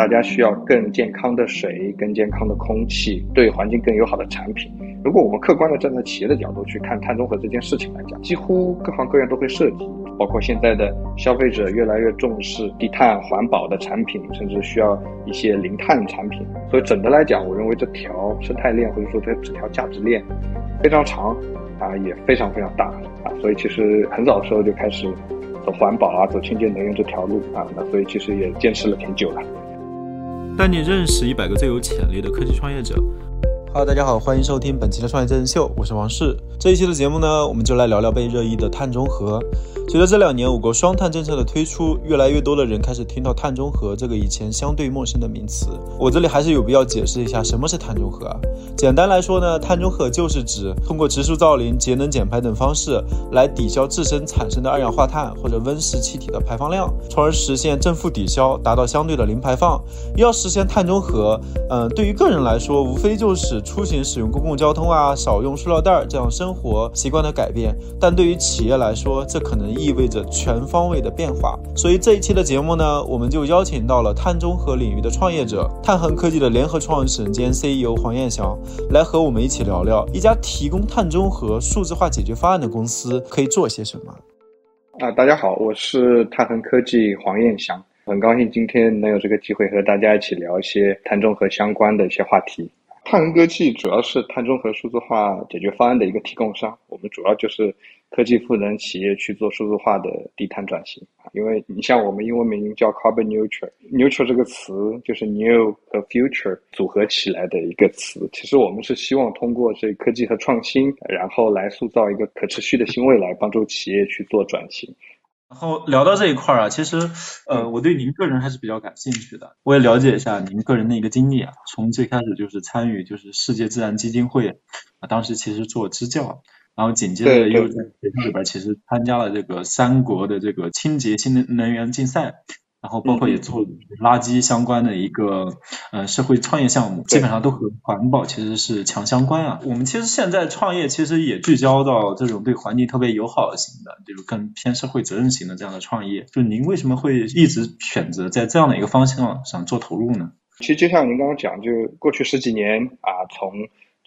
大家需要更健康的水、更健康的空气、对环境更友好的产品。如果我们客观的站在企业的角度去看碳中和这件事情来讲，几乎各行各业都会涉及，包括现在的消费者越来越重视低碳环保的产品，甚至需要一些零碳产品。所以整的来讲，我认为这条生态链或者说这这条价值链非常长，啊，也非常非常大啊。所以其实很早的时候就开始走环保啊，走清洁能源这条路啊，那所以其实也坚持了挺久了。带你认识一百个最有潜力的科技创业者。好大家好，欢迎收听本期的创业真人秀，我是王世。这一期的节目呢，我们就来聊聊被热议的碳中和。随着这两年我国双碳政策的推出，越来越多的人开始听到碳中和这个以前相对陌生的名词。我这里还是有必要解释一下什么是碳中和啊。简单来说呢，碳中和就是指通过植树造林、节能减排等方式来抵消自身产生的二氧化碳或者温室气体的排放量，从而实现正负抵消，达到相对的零排放。要实现碳中和，嗯，对于个人来说，无非就是出行使用公共交通啊，少用塑料袋儿这样生活习惯的改变。但对于企业来说，这可能意味着全方位的变化，所以这一期的节目呢，我们就邀请到了碳中和领域的创业者，碳恒科技的联合创始人兼 CEO 黄彦翔，来和我们一起聊聊一家提供碳中和数字化解决方案的公司可以做些什么。啊，大家好，我是碳恒科技黄彦翔，很高兴今天能有这个机会和大家一起聊一些碳中和相关的一些话题。碳恒科技主要是碳中和数字化解决方案的一个提供商，我们主要就是。科技赋能企业去做数字化的低碳转型，因为你像我们英文名叫 carbon neutral，neutral 这个词就是 new 和 future 组合起来的一个词。其实我们是希望通过这科技和创新，然后来塑造一个可持续的新未来，帮助企业去做转型。然后聊到这一块儿啊，其实呃，我对您个人还是比较感兴趣的，我也了解一下您个人的一个经历啊，从最开始就是参与就是世界自然基金会啊，当时其实做支教。然后紧接着又在学校里边，其实参加了这个三国的这个清洁新能能源竞赛，然后包括也做垃圾相关的一个呃社会创业项目，基本上都和环保其实是强相关啊。我们其实现在创业其实也聚焦到这种对环境特别友好型的，就是更偏社会责任型的这样的创业。就您为什么会一直选择在这样的一个方向上做投入呢？其实就像您刚刚讲，就过去十几年啊，从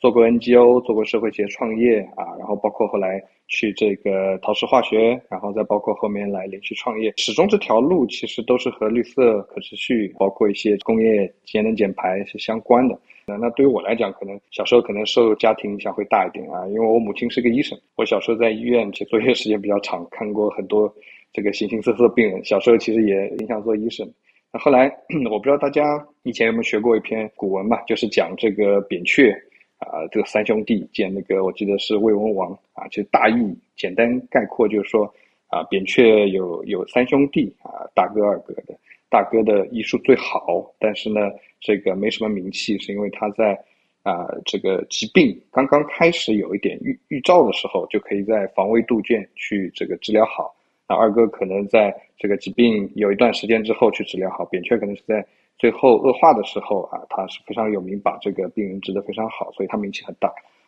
做过 NGO，做过社会企业创业啊，然后包括后来去这个陶氏化学，然后再包括后面来连续创业，始终这条路其实都是和绿色、可持续，包括一些工业节能减排是相关的。那那对于我来讲，可能小时候可能受家庭影响会大一点啊，因为我母亲是个医生，我小时候在医院写作业时间比较长，看过很多这个形形色色的病人，小时候其实也影响做医生。那后来 我不知道大家以前有没有学过一篇古文嘛，就是讲这个扁鹊。啊，这个三兄弟见那个，我记得是魏文王啊。其实大意简单概括就是说，啊，扁鹊有有三兄弟啊，大哥二哥的。大哥的医术最好，但是呢，这个没什么名气，是因为他在啊这个疾病刚刚开始有一点预预兆的时候，就可以在防微杜渐去这个治疗好。那二哥可能在这个疾病有一段时间之后去治疗好，扁鹊可能是在。最后恶化的时候啊，他是非常有名，把这个病人治得非常好，所以他名气很大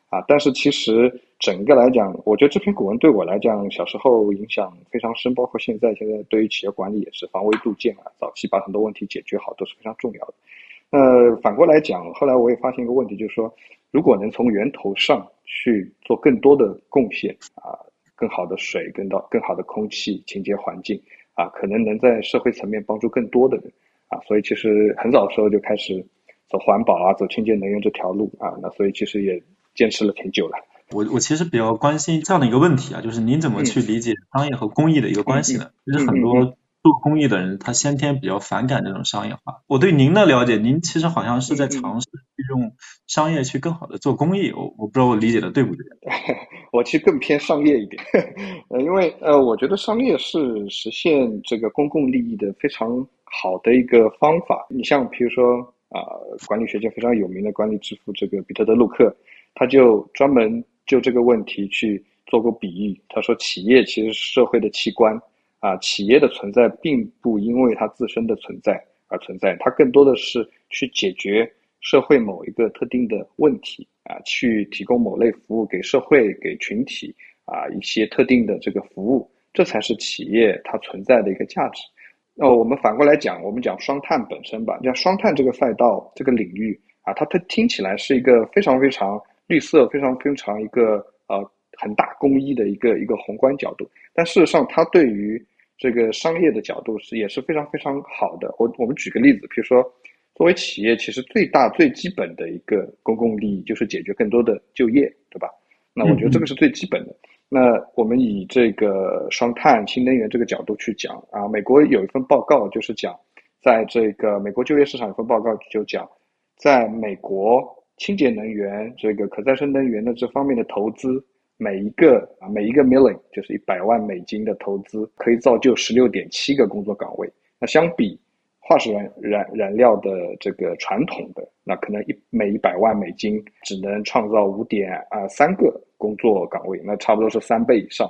啊。但是其实整个来讲，我觉得这篇古文对我来讲，小时候影响非常深，包括现在，现在对于企业管理也是防微杜渐啊，早期把很多问题解决好都是非常重要的。那反过来讲，后来我也发现一个问题，就是说，如果能从源头上去做更多的贡献啊，更好的水，更到更好的空气，清洁环境啊，可能能在社会层面帮助更多的人。啊，所以其实很早的时候就开始走环保啊，走清洁能源这条路啊，那所以其实也坚持了挺久了。我我其实比较关心这样的一个问题啊，就是您怎么去理解商业和公益的一个关系呢？其实很多。做公益的人，他先天比较反感这种商业化。我对您的了解，您其实好像是在尝试用商业去更好的做公益。我我不知道我理解的对不对。我其实更偏商业一点，呃，因为呃，我觉得商业是实现这个公共利益的非常好的一个方法。你像比如说啊，管理学界非常有名的管理之父这个彼得德鲁克，他就专门就这个问题去做过比喻。他说，企业其实是社会的器官。啊，企业的存在并不因为它自身的存在而存在，它更多的是去解决社会某一个特定的问题啊，去提供某类服务给社会、给群体啊一些特定的这个服务，这才是企业它存在的一个价值。那我们反过来讲，我们讲双碳本身吧，像双碳这个赛道这个领域啊，它它听起来是一个非常非常绿色、非常非常一个呃很大公益的一个一个宏观角度，但事实上它对于这个商业的角度是也是非常非常好的。我我们举个例子，比如说，作为企业，其实最大最基本的一个公共利益就是解决更多的就业，对吧？那我觉得这个是最基本的。那我们以这个双碳、新能源这个角度去讲啊，美国有一份报告就是讲，在这个美国就业市场有份报告就讲，在美国清洁能源、这个可再生能源的这方面的投资。每一个啊，每一个 million 就是一百万美金的投资，可以造就十六点七个工作岗位。那相比化石燃燃燃料的这个传统的，那可能一每一百万美金只能创造五点啊三个工作岗位，那差不多是三倍以上。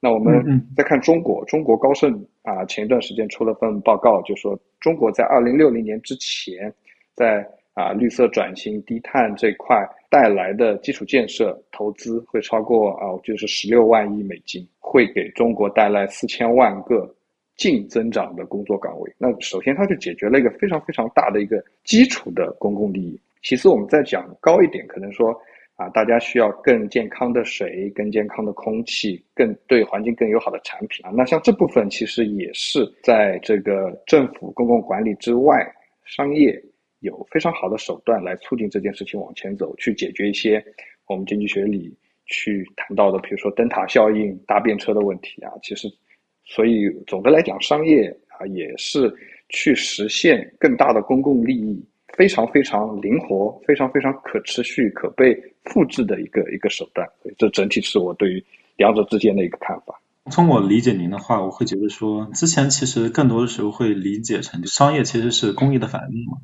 那我们再看中国，中国高盛啊前一段时间出了份报告，就说中国在二零六零年之前，在啊，绿色转型、低碳这块带来的基础建设投资会超过啊，就是十六万亿美金，会给中国带来四千万个净增长的工作岗位。那首先，它就解决了一个非常非常大的一个基础的公共利益。其次，我们再讲高一点，可能说啊，大家需要更健康的水、更健康的空气、更对环境更友好的产品啊。那像这部分，其实也是在这个政府公共管理之外，商业。有非常好的手段来促进这件事情往前走，去解决一些我们经济学里去谈到的，比如说灯塔效应、搭便车的问题啊。其实，所以总的来讲，商业啊也是去实现更大的公共利益，非常非常灵活、非常非常可持续、可被复制的一个一个手段。这整体是我对于两者之间的一个看法。从我理解您的话，我会觉得说，之前其实更多的时候会理解成商业其实是公益的反面嘛。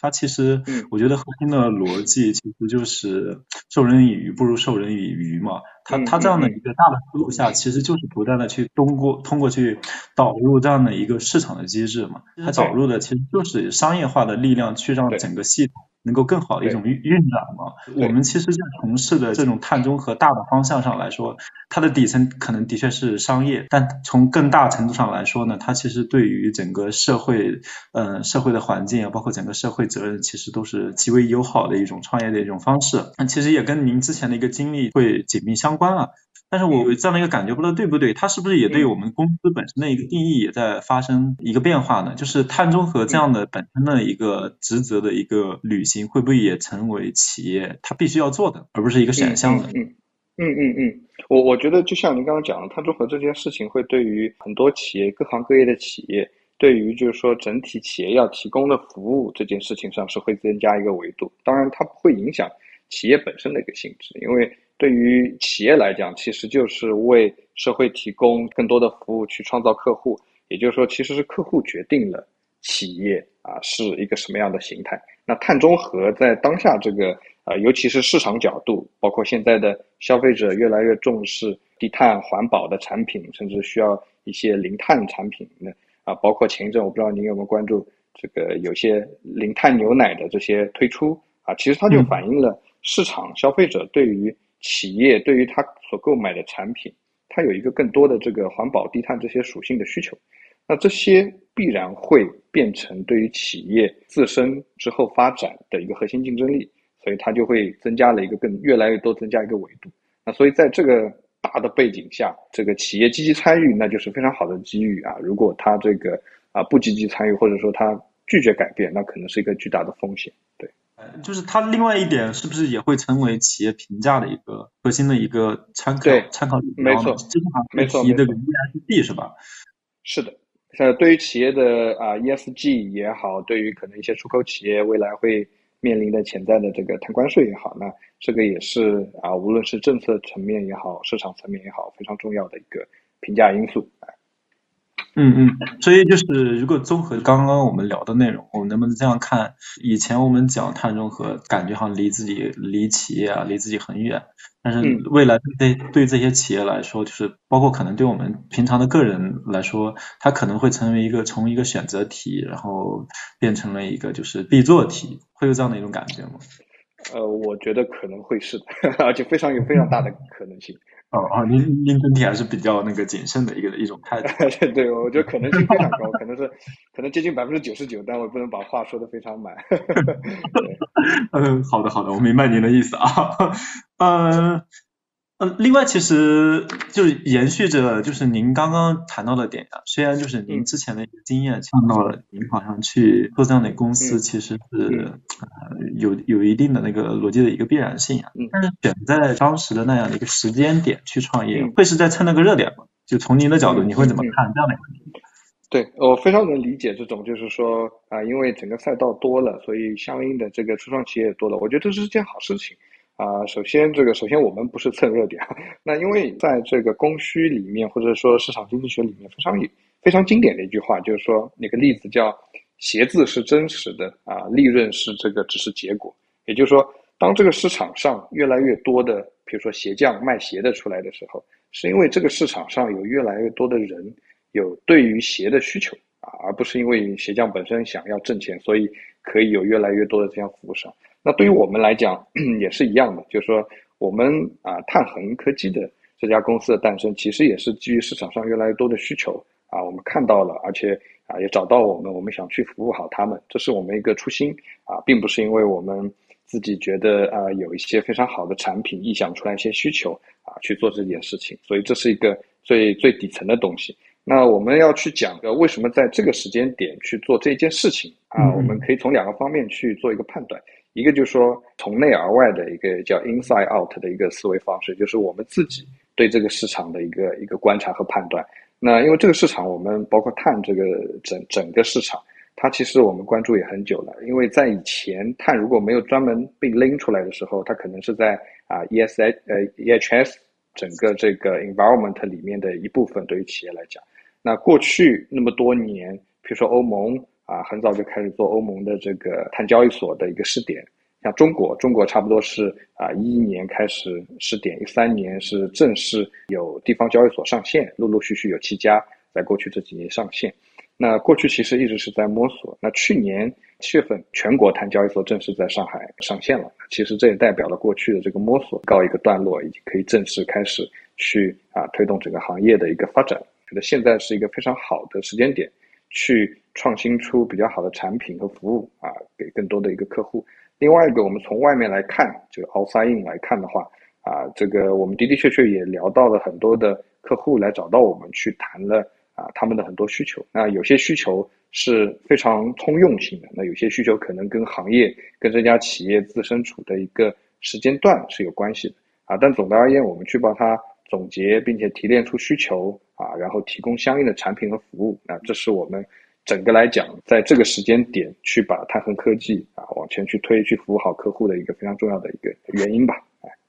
它其实，我觉得核心的逻辑其实就是授人以鱼不如授人以渔嘛。它它这样的一个大的思路下，其实就是不断的去通过通过去导入这样的一个市场的机制嘛。它导入的其实就是商业化的力量去让整个系统。能够更好的一种运运转嘛？我们其实，在从事的这种碳中和大的方向上来说，它的底层可能的确是商业，但从更大程度上来说呢，它其实对于整个社会，嗯，社会的环境啊，包括整个社会责任，其实都是极为友好的一种创业的一种方式。那其实也跟您之前的一个经历会紧密相关了。但是我有这样的一个感觉，不知道对不对？它是不是也对我们公司本身的一个定义也在发生一个变化呢？就是碳中和这样的本身的一个职责的一个履行，会不会也成为企业它必须要做的，而不是一个选项呢？嗯嗯嗯嗯，我我觉得就像您刚刚讲的，碳中和这件事情会对于很多企业、各行各业的企业，对于就是说整体企业要提供的服务这件事情上是会增加一个维度。当然，它不会影响企业本身的一个性质，因为。对于企业来讲，其实就是为社会提供更多的服务，去创造客户。也就是说，其实是客户决定了企业啊是一个什么样的形态。那碳中和在当下这个呃，尤其是市场角度，包括现在的消费者越来越重视低碳环保的产品，甚至需要一些零碳产品。那啊，包括前一阵我不知道您有没有关注这个有些零碳牛奶的这些推出啊，其实它就反映了市场消费者对于企业对于它所购买的产品，它有一个更多的这个环保、低碳这些属性的需求，那这些必然会变成对于企业自身之后发展的一个核心竞争力，所以它就会增加了一个更越来越多增加一个维度。那所以在这个大的背景下，这个企业积极参与，那就是非常好的机遇啊。如果他这个啊不积极参与，或者说他拒绝改变，那可能是一个巨大的风险。对。就是它另外一点是不是也会成为企业评价的一个核心的一个参考参考指标？没错，没错，提这个 ESG 是吧？是的，呃，对于企业的啊 ESG 也好，对于可能一些出口企业未来会面临的潜在的这个碳关税也好，那这个也是啊，无论是政策层面也好，市场层面也好，非常重要的一个评价因素。嗯嗯，所以就是如果综合刚刚我们聊的内容，我们能不能这样看？以前我们讲碳中和，感觉好像离自己、离企业啊、离自己很远。但是未来对对这些企业来说，就是包括可能对我们平常的个人来说，它可能会成为一个从一个选择题，然后变成了一个就是必做题，会有这样的一种感觉吗？呃，我觉得可能会是的，而且非常有非常大的可能性。哦哦，您您整体还是比较那个谨慎的一个一种态度。对，我觉得可能性非常高，可能是可能接近百分之九十九，但我不能把话说的非常满。嗯，好的好的，我明白您的意思啊。嗯。嗯，另外其实就是延续着就是您刚刚谈到的点啊，虽然就是您之前的一个经验看到了，您好像去做这样的公司其实是呃有有一定的那个逻辑的一个必然性啊，但是选在当时的那样的一个时间点去创业，会是在蹭那个热点吗？就从您的角度，你会怎么看这样的一个问题？对我非常能理解这种，就是说啊，因为整个赛道多了，所以相应的这个初创企业也多了，我觉得这是件好事情。啊，首先这个，首先我们不是蹭热点，那因为在这个供需里面，或者说市场经济学里面非常非常经典的一句话，就是说那个例子叫“鞋子是真实的啊，利润是这个只是结果”。也就是说，当这个市场上越来越多的，比如说鞋匠卖鞋的出来的时候，是因为这个市场上有越来越多的人有对于鞋的需求啊，而不是因为鞋匠本身想要挣钱，所以可以有越来越多的这样服务商。那对于我们来讲 也是一样的，就是说我们啊，碳恒科技的这家公司的诞生，其实也是基于市场上越来越多的需求啊，我们看到了，而且啊也找到我们，我们想去服务好他们，这是我们一个初心啊，并不是因为我们自己觉得啊有一些非常好的产品臆想出来一些需求啊去做这件事情，所以这是一个最最底层的东西。那我们要去讲的为什么在这个时间点去做这件事情啊，我们可以从两个方面去做一个判断。一个就是说从内而外的一个叫 inside out 的一个思维方式，就是我们自己对这个市场的一个一个观察和判断。那因为这个市场，我们包括碳这个整整个市场，它其实我们关注也很久了。因为在以前碳如果没有专门被拎出来的时候，它可能是在啊 ESH 呃 EHS 整个这个 environment 里面的一部分，对于企业来讲。那过去那么多年，比如说欧盟。啊，很早就开始做欧盟的这个碳交易所的一个试点，像中国，中国差不多是啊一一年开始试点，一三年是正式有地方交易所上线，陆陆续续有七家在过去这几年上线。那过去其实一直是在摸索。那去年七月份，全国碳交易所正式在上海上线了。其实这也代表了过去的这个摸索告一个段落，已经可以正式开始去啊推动整个行业的一个发展。觉得现在是一个非常好的时间点。去创新出比较好的产品和服务啊，给更多的一个客户。另外一个，我们从外面来看，就 outside in 来看的话，啊，这个我们的的确确也聊到了很多的客户来找到我们去谈了啊，他们的很多需求。那有些需求是非常通用性的，那有些需求可能跟行业跟这家企业自身处的一个时间段是有关系的啊。但总的而言，我们去帮他总结并且提炼出需求。啊，然后提供相应的产品和服务，啊这是我们整个来讲，在这个时间点去把碳恒科技啊往前去推，去服务好客户的一个非常重要的一个原因吧。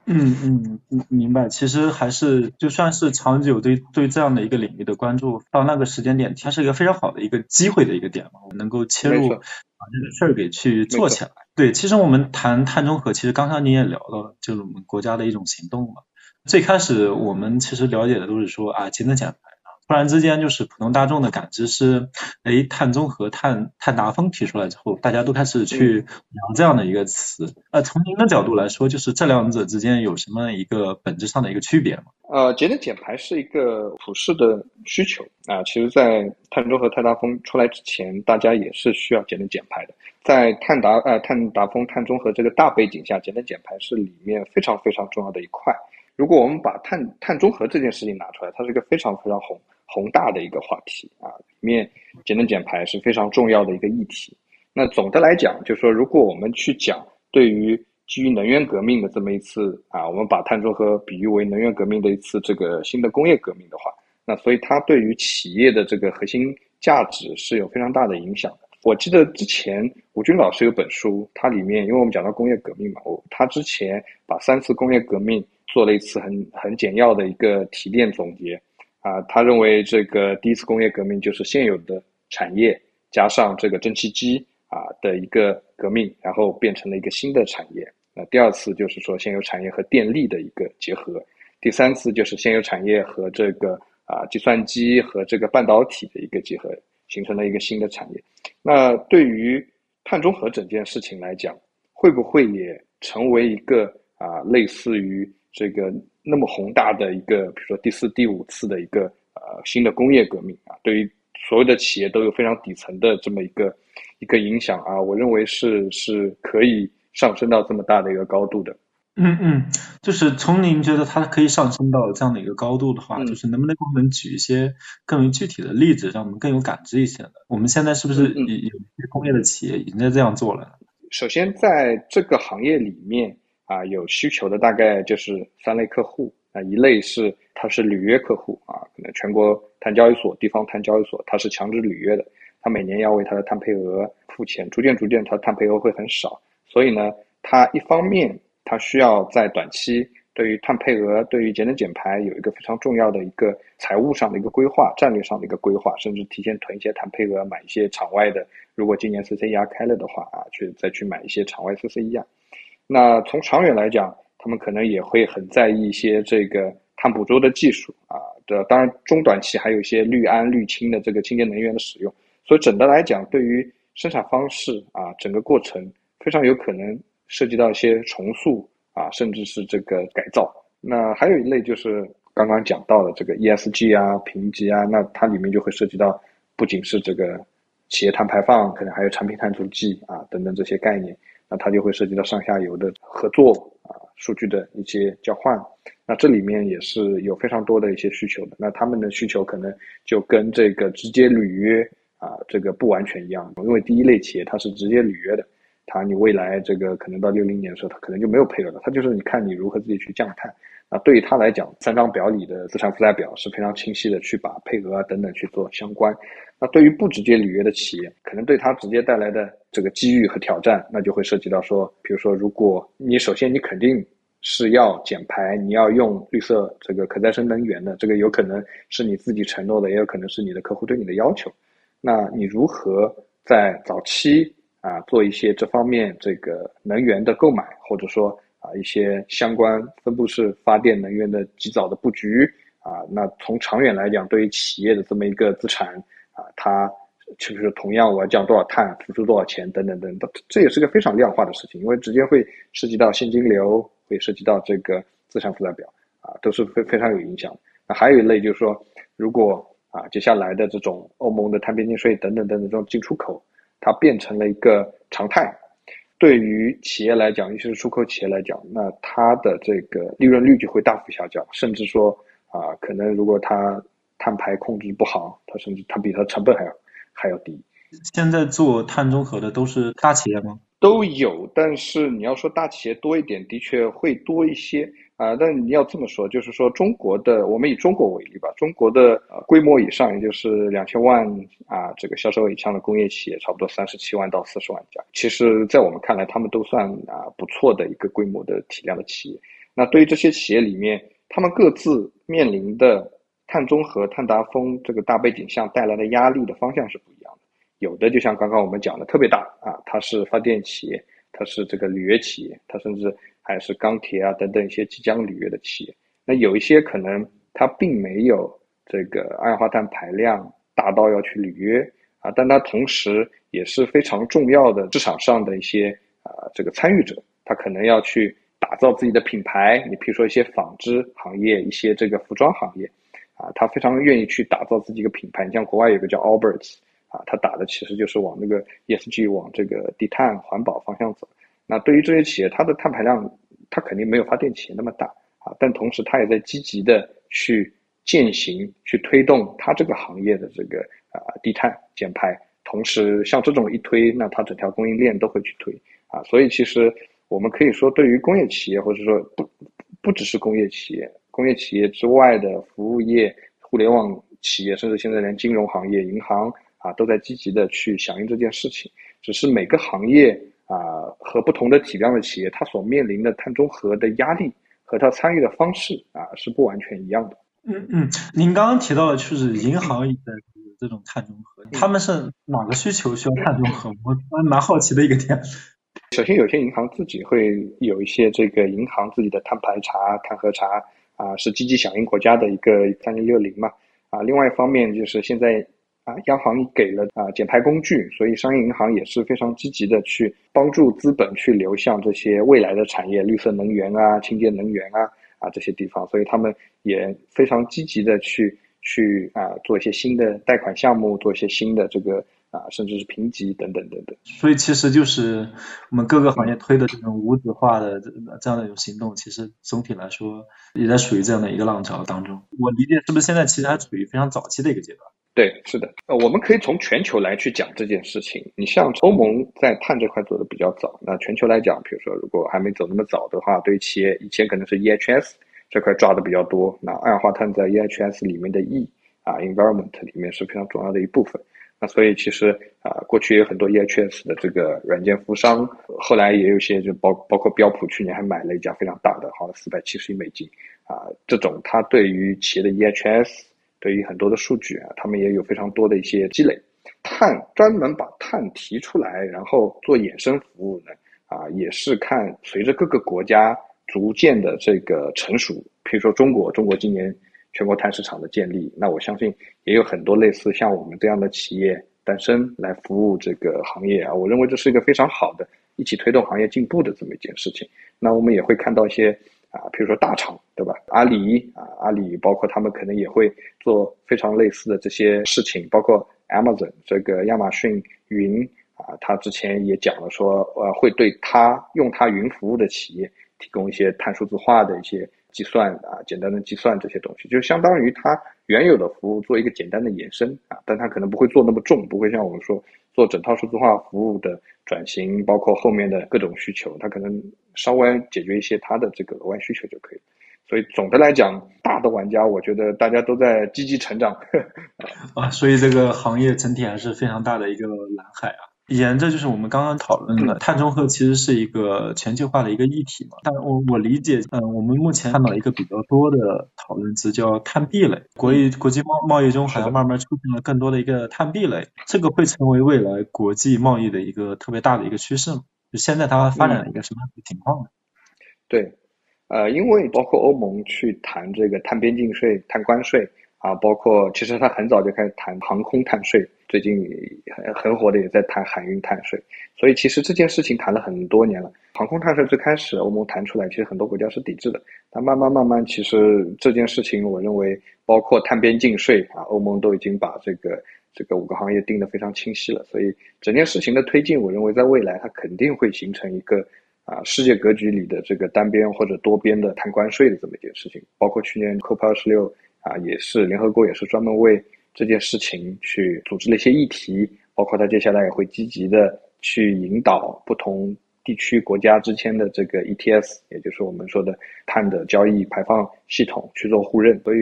嗯嗯，明白。其实还是就算是长久对对这样的一个领域的关注，到那个时间点，它是一个非常好的一个机会的一个点嘛，我们能够切入把这个事儿给去做起来。对，其实我们谈碳中和，其实刚刚你也聊到了，就是我们国家的一种行动嘛。最开始我们其实了解的都是说啊节能减排啊，突然之间就是普通大众的感知是，哎碳中和、碳碳达峰提出来之后，大家都开始去聊这样的一个词。呃，从您的角度来说，就是这两者之间有什么一个本质上的一个区别吗？呃，节能减排是一个普世的需求啊。其实，在碳中和、碳达峰出来之前，大家也是需要节能减排的。在碳达呃碳达峰、碳中和这个大背景下，节能减排是里面非常非常重要的一块。如果我们把碳碳中和这件事情拿出来，它是一个非常非常宏宏大的一个话题啊，里面节能减排是非常重要的一个议题。那总的来讲，就是说，如果我们去讲对于基于能源革命的这么一次啊，我们把碳中和比喻为能源革命的一次这个新的工业革命的话，那所以它对于企业的这个核心价值是有非常大的影响的。我记得之前吴军老师有本书，它里面因为我们讲到工业革命嘛，我他之前把三次工业革命。做了一次很很简要的一个提炼总结，啊，他认为这个第一次工业革命就是现有的产业加上这个蒸汽机啊的一个革命，然后变成了一个新的产业。那第二次就是说现有产业和电力的一个结合，第三次就是现有产业和这个啊计算机和这个半导体的一个结合，形成了一个新的产业。那对于碳中和整件事情来讲，会不会也成为一个啊类似于？这个那么宏大的一个，比如说第四、第五次的一个呃新的工业革命啊，对于所有的企业都有非常底层的这么一个一个影响啊，我认为是是可以上升到这么大的一个高度的。嗯嗯，就是从您觉得它可以上升到这样的一个高度的话，就是能不能给我们举一些更为具体的例子，让我们更有感知一些呢？我们现在是不是有有些工业的企业已经在这样做了？首先，在这个行业里面啊，有需求的大概就是三类客户啊，一类是他是履约客户啊，可能全国碳交易所、地方碳交易所，他是强制履约的，他每年要为他的碳配额付钱，逐渐逐渐，他碳配额会很少，所以呢，他一方面他需要在短期对于碳配额、对于节能减排有一个非常重要的一个财务上的一个规划、战略上的一个规划，甚至提前囤一些碳配额，买一些场外的。如果今年 CCER 开了的话啊，去再去买一些场外 CCER。那从长远来讲，他们可能也会很在意一些这个碳捕捉的技术啊。这当然中短期还有一些氯氨氯氢的这个清洁能源的使用。所以整的来讲，对于生产方式啊，整个过程非常有可能涉及到一些重塑啊，甚至是这个改造。那还有一类就是刚刚讲到的这个 ESG 啊、评级啊，那它里面就会涉及到不仅是这个。企业碳排放可能还有产品碳足迹啊等等这些概念，那它就会涉及到上下游的合作啊，数据的一些交换，那这里面也是有非常多的一些需求的。那他们的需求可能就跟这个直接履约啊这个不完全一样，因为第一类企业它是直接履约的，它你未来这个可能到六零年的时候，它可能就没有配额了，它就是你看你如何自己去降碳。那对于他来讲，三张表里的资产负债表是非常清晰的，去把配额啊等等去做相关。那对于不直接履约的企业，可能对他直接带来的这个机遇和挑战，那就会涉及到说，比如说，如果你首先你肯定是要减排，你要用绿色这个可再生能源的，这个有可能是你自己承诺的，也有可能是你的客户对你的要求。那你如何在早期啊做一些这方面这个能源的购买，或者说啊一些相关分布式发电能源的及早的布局啊？那从长远来讲，对于企业的这么一个资产。啊，它是不是同样我要降多少碳，付出多少钱等等等等，这也是个非常量化的事情，因为直接会涉及到现金流，会涉及到这个资产负债表，啊，都是非非常有影响。那还有一类就是说，如果啊接下来的这种欧盟的碳边境税等等等等这种进出口，它变成了一个常态，对于企业来讲，尤其是出口企业来讲，那它的这个利润率就会大幅下降，甚至说啊，可能如果它碳排控制不好，它甚至它比它成本还要还要低。现在做碳中和的都是大企业吗？都有，但是你要说大企业多一点，的确会多一些啊。但你要这么说，就是说中国的，我们以中国为例吧，中国的呃规模以上，也就是两千万啊这个销售以上的工业企业，差不多三十七万到四十万家。其实，在我们看来，他们都算啊不错的一个规模的体量的企业。那对于这些企业里面，他们各自面临的。碳中和、碳达峰这个大背景下带来的压力的方向是不一样的。有的就像刚刚我们讲的特别大啊，它是发电企业，它是这个履约企业，它甚至还是钢铁啊等等一些即将履约的企业。那有一些可能它并没有这个二氧化碳排量达到要去履约啊，但它同时也是非常重要的市场上的一些啊这个参与者，它可能要去打造自己的品牌。你比如说一些纺织行业，一些这个服装行业。啊，他非常愿意去打造自己一个品牌。你像国外有个叫 Alberts，啊，他打的其实就是往那个 ESG、往这个低碳环保方向走。那对于这些企业，它的碳排量，它肯定没有发电企业那么大啊，但同时它也在积极的去践行、去推动它这个行业的这个啊低碳减排。同时，像这种一推，那它整条供应链都会去推啊。所以，其实我们可以说，对于工业企业，或者说不不只是工业企业。工业企业之外的服务业、互联网企业，甚至现在连金融行业、银行啊，都在积极的去响应这件事情。只是每个行业啊和不同的体量的企业，它所面临的碳中和的压力和它参与的方式啊是不完全一样的。嗯嗯，您刚刚提到的就是银行也在这种碳中和，他们是哪个需求需要碳中和？我还蛮好奇的一个点。首先，有些银行自己会有一些这个银行自己的碳排查、碳核查。啊，是积极响应国家的一个三零六零嘛？啊，另外一方面就是现在啊，央行给了啊减排工具，所以商业银行也是非常积极的去帮助资本去流向这些未来的产业，绿色能源啊、清洁能源啊啊这些地方，所以他们也非常积极的去去啊做一些新的贷款项目，做一些新的这个啊甚至是评级等等等等。所以其实就是我们各个行业推的这种无纸化的这样的一种行动，其实总体来说也在属于这样的一个浪潮当中。我理解是不是现在其实还处于非常早期的一个阶段？对，是的，呃，我们可以从全球来去讲这件事情。你像欧盟在碳这块做的比较早，那全球来讲，比如说如果还没走那么早的话，对于企业以前可能是 EHS 这块抓的比较多，那二氧化碳在 EHS 里面的 E 啊，environment 里面是非常重要的一部分。那所以其实啊，过去有很多 EHS 的这个软件服务商，后来也有些就包包括标普去年还买了一家非常大的，好像四百七十亿美金啊，这种它对于企业的 EHS。对于很多的数据啊，他们也有非常多的一些积累。碳专门把碳提出来，然后做衍生服务呢，啊，也是看随着各个国家逐渐的这个成熟。比如说中国，中国今年全国碳市场的建立，那我相信也有很多类似像我们这样的企业诞生来服务这个行业啊。我认为这是一个非常好的一起推动行业进步的这么一件事情。那我们也会看到一些。啊，比如说大厂，对吧？阿里啊，阿里包括他们可能也会做非常类似的这些事情，包括 Amazon 这个亚马逊云啊，他之前也讲了说，呃，会对他用他云服务的企业提供一些碳数字化的一些计算啊，简单的计算这些东西，就相当于他原有的服务做一个简单的延伸啊，但他可能不会做那么重，不会像我们说做整套数字化服务的转型，包括后面的各种需求，他可能。稍微解决一些他的这个额外需求就可以，所以总的来讲，大的玩家我觉得大家都在积极成长。啊，所以这个行业整体还是非常大的一个蓝海啊。沿着就是我们刚刚讨论的碳中和其实是一个全球化的一个议题嘛，但我我理解，嗯，我们目前看到一个比较多的讨论词叫碳壁垒，国际国际贸贸易中好像慢慢出现了更多的一个碳壁垒，这个会成为未来国际贸易的一个特别大的一个趋势吗？就现在它发展了一个什么样的情况呢？对，呃，因为包括欧盟去谈这个碳边境税、碳关税啊，包括其实它很早就开始谈航空碳税，最近很很火的也在谈海运碳税，所以其实这件事情谈了很多年了。航空碳税最开始欧盟谈出来，其实很多国家是抵制的，但慢慢慢慢，其实这件事情我认为，包括碳边境税啊，欧盟都已经把这个。这个五个行业定得非常清晰了，所以整件事情的推进，我认为在未来它肯定会形成一个啊世界格局里的这个单边或者多边的碳关税的这么一件事情。包括去年 COP 二十六啊，也是联合国也是专门为这件事情去组织了一些议题，包括他接下来也会积极的去引导不同地区国家之间的这个 ETS，也就是我们说的碳的交易排放系统去做互认。所以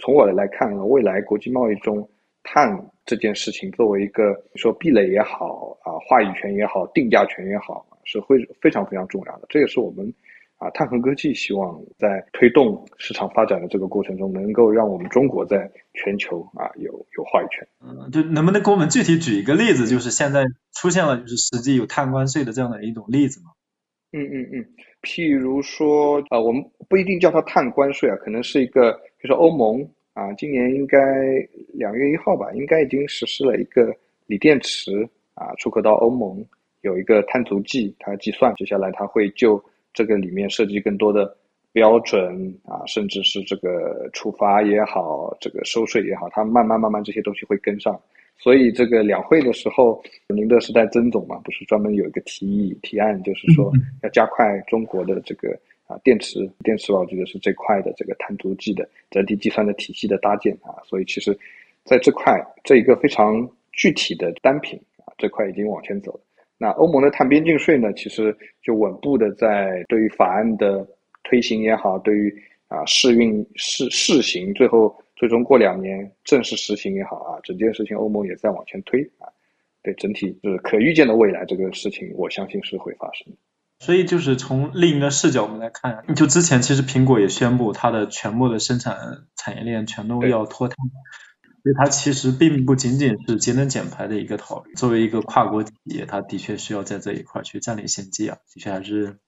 从我的来看呢，未来国际贸易中碳这件事情作为一个说壁垒也好啊，话语权也好，定价权也好，是会非常非常重要的。这也是我们啊，碳恒科技希望在推动市场发展的这个过程中，能够让我们中国在全球啊有有话语权。嗯，就能不能给我们具体举一个例子，就是现在出现了就是实际有碳关税的这样的一种例子吗？嗯嗯嗯，譬如说啊，我们不一定叫它碳关税啊，可能是一个，比如说欧盟。啊，今年应该两月一号吧，应该已经实施了一个锂电池啊出口到欧盟有一个碳足迹，它计算接下来它会就这个里面涉及更多的标准啊，甚至是这个处罚也好，这个收税也好，它慢慢慢慢这些东西会跟上。所以这个两会的时候，宁德时代曾总嘛，不是专门有一个提议提案，就是说要加快中国的这个。啊，电池，电池，我觉得是这块的这个碳足迹的整体计算的体系的搭建啊，所以其实在这块这一个非常具体的单品啊，这块已经往前走了。那欧盟的碳边境税呢，其实就稳步的在对于法案的推行也好，对于啊试运试试行，最后最终过两年正式实行也好啊，整件事情欧盟也在往前推啊，对整体就是可预见的未来这个事情，我相信是会发生的。所以就是从另一个视角我们来看，就之前其实苹果也宣布它的全部的生产产业链全都要脱碳。所以它其实并不仅仅是节能减排的一个考虑，作为一个跨国企业，它的确需要在这一块去占领先机啊，的确还是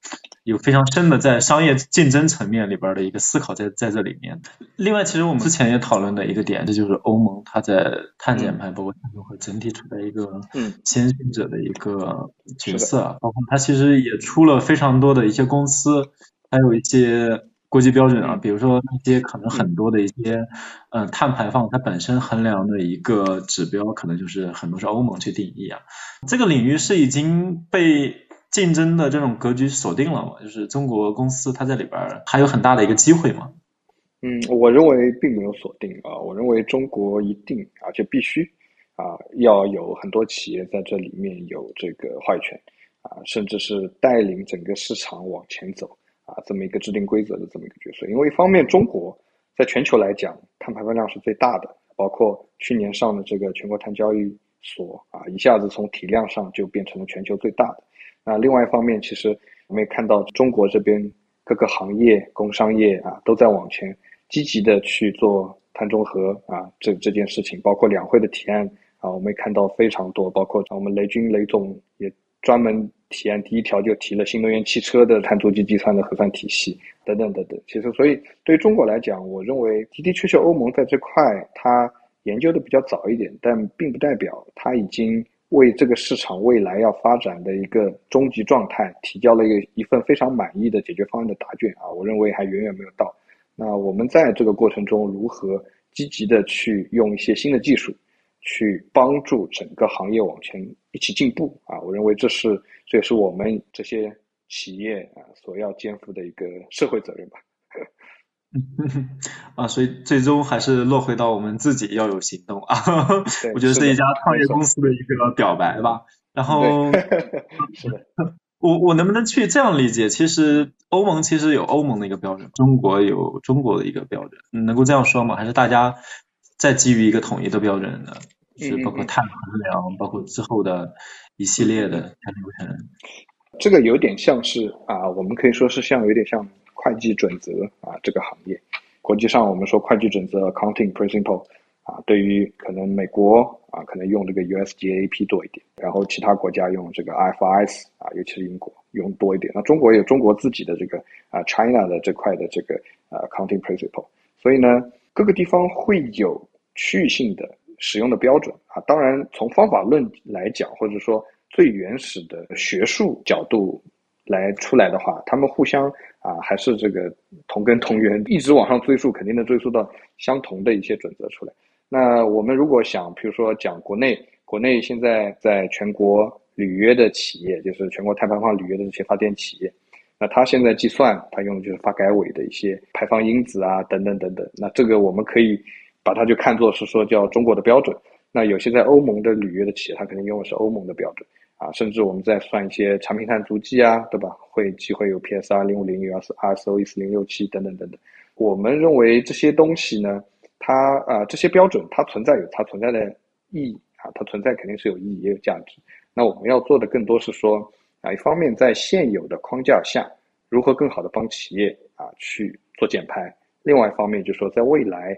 有非常深的在商业竞争层面里边的一个思考在在这里面。另外，其实我们之前也讨论的一个点，这就是欧盟它在碳减排包括碳中和整体处在一个先行者的一个角色，包括它其实也出了非常多的一些公司，还有一些。国际标准啊，比如说那些可能很多的一些，嗯，碳排放它本身衡量的一个指标，可能就是很多是欧盟去定义啊。这个领域是已经被竞争的这种格局锁定了吗？就是中国公司它在里边还有很大的一个机会吗？嗯，我认为并没有锁定啊，我认为中国一定而且必须啊要有很多企业在这里面有这个话语权啊，甚至是带领整个市场往前走。啊，这么一个制定规则的这么一个角色，因为一方面中国在全球来讲碳排放量是最大的，包括去年上的这个全国碳交易所啊，一下子从体量上就变成了全球最大的。那另外一方面，其实我们也看到中国这边各个行业、工商业啊都在往前积极的去做碳中和啊，这这件事情，包括两会的提案啊，我们也看到非常多，包括我们雷军雷总也专门。提案第一条就提了新能源汽车的碳足迹计算的核算体系等等等等。其实，所以对于中国来讲，我认为的的确确欧盟在这块它研究的比较早一点，但并不代表它已经为这个市场未来要发展的一个终极状态提交了一个一份非常满意的解决方案的答卷啊。我认为还远远没有到。那我们在这个过程中如何积极的去用一些新的技术？去帮助整个行业往前一起进步啊！我认为这是这也是我们这些企业啊所要肩负的一个社会责任吧。啊，所以最终还是落回到我们自己要有行动啊！我觉得是一家创业公司的一个表白吧。然后，是的，我我能不能去这样理解？其实欧盟其实有欧盟的一个标准，中国有中国的一个标准，能够这样说吗？还是大家在基于一个统一的标准呢？是包括碳衡量，包括之后的一系列的流程。这个有点像是啊，我们可以说是像有点像会计准则啊，这个行业。国际上我们说会计准则 （accounting principle） 啊，对于可能美国啊，可能用这个 USGAP 多一点，然后其他国家用这个 IFRS 啊，尤其是英国用多一点。那中国有中国自己的这个啊 China 的这块的这个啊 accounting principle，所以呢，各个地方会有区域性的。使用的标准啊，当然从方法论来讲，或者说最原始的学术角度来出来的话，他们互相啊还是这个同根同源，一直往上追溯，肯定能追溯到相同的一些准则出来。那我们如果想，比如说讲国内，国内现在在全国履约的企业，就是全国碳排放履约的这些发电企业，那他现在计算，他用的就是发改委的一些排放因子啊，等等等等。那这个我们可以。把它就看作是说叫中国的标准，那有些在欧盟的履约的企业，它肯定用的是欧盟的标准啊，甚至我们在算一些产品碳足迹啊，对吧？会机会有 PSR 零五零有 ISO 一四零六七等等等等。我们认为这些东西呢，它啊这些标准它存在有它存在的意义啊，它存在肯定是有意义也有价值。那我们要做的更多是说啊，一方面在现有的框架下，如何更好的帮企业啊去做减排；另外一方面就是说在未来。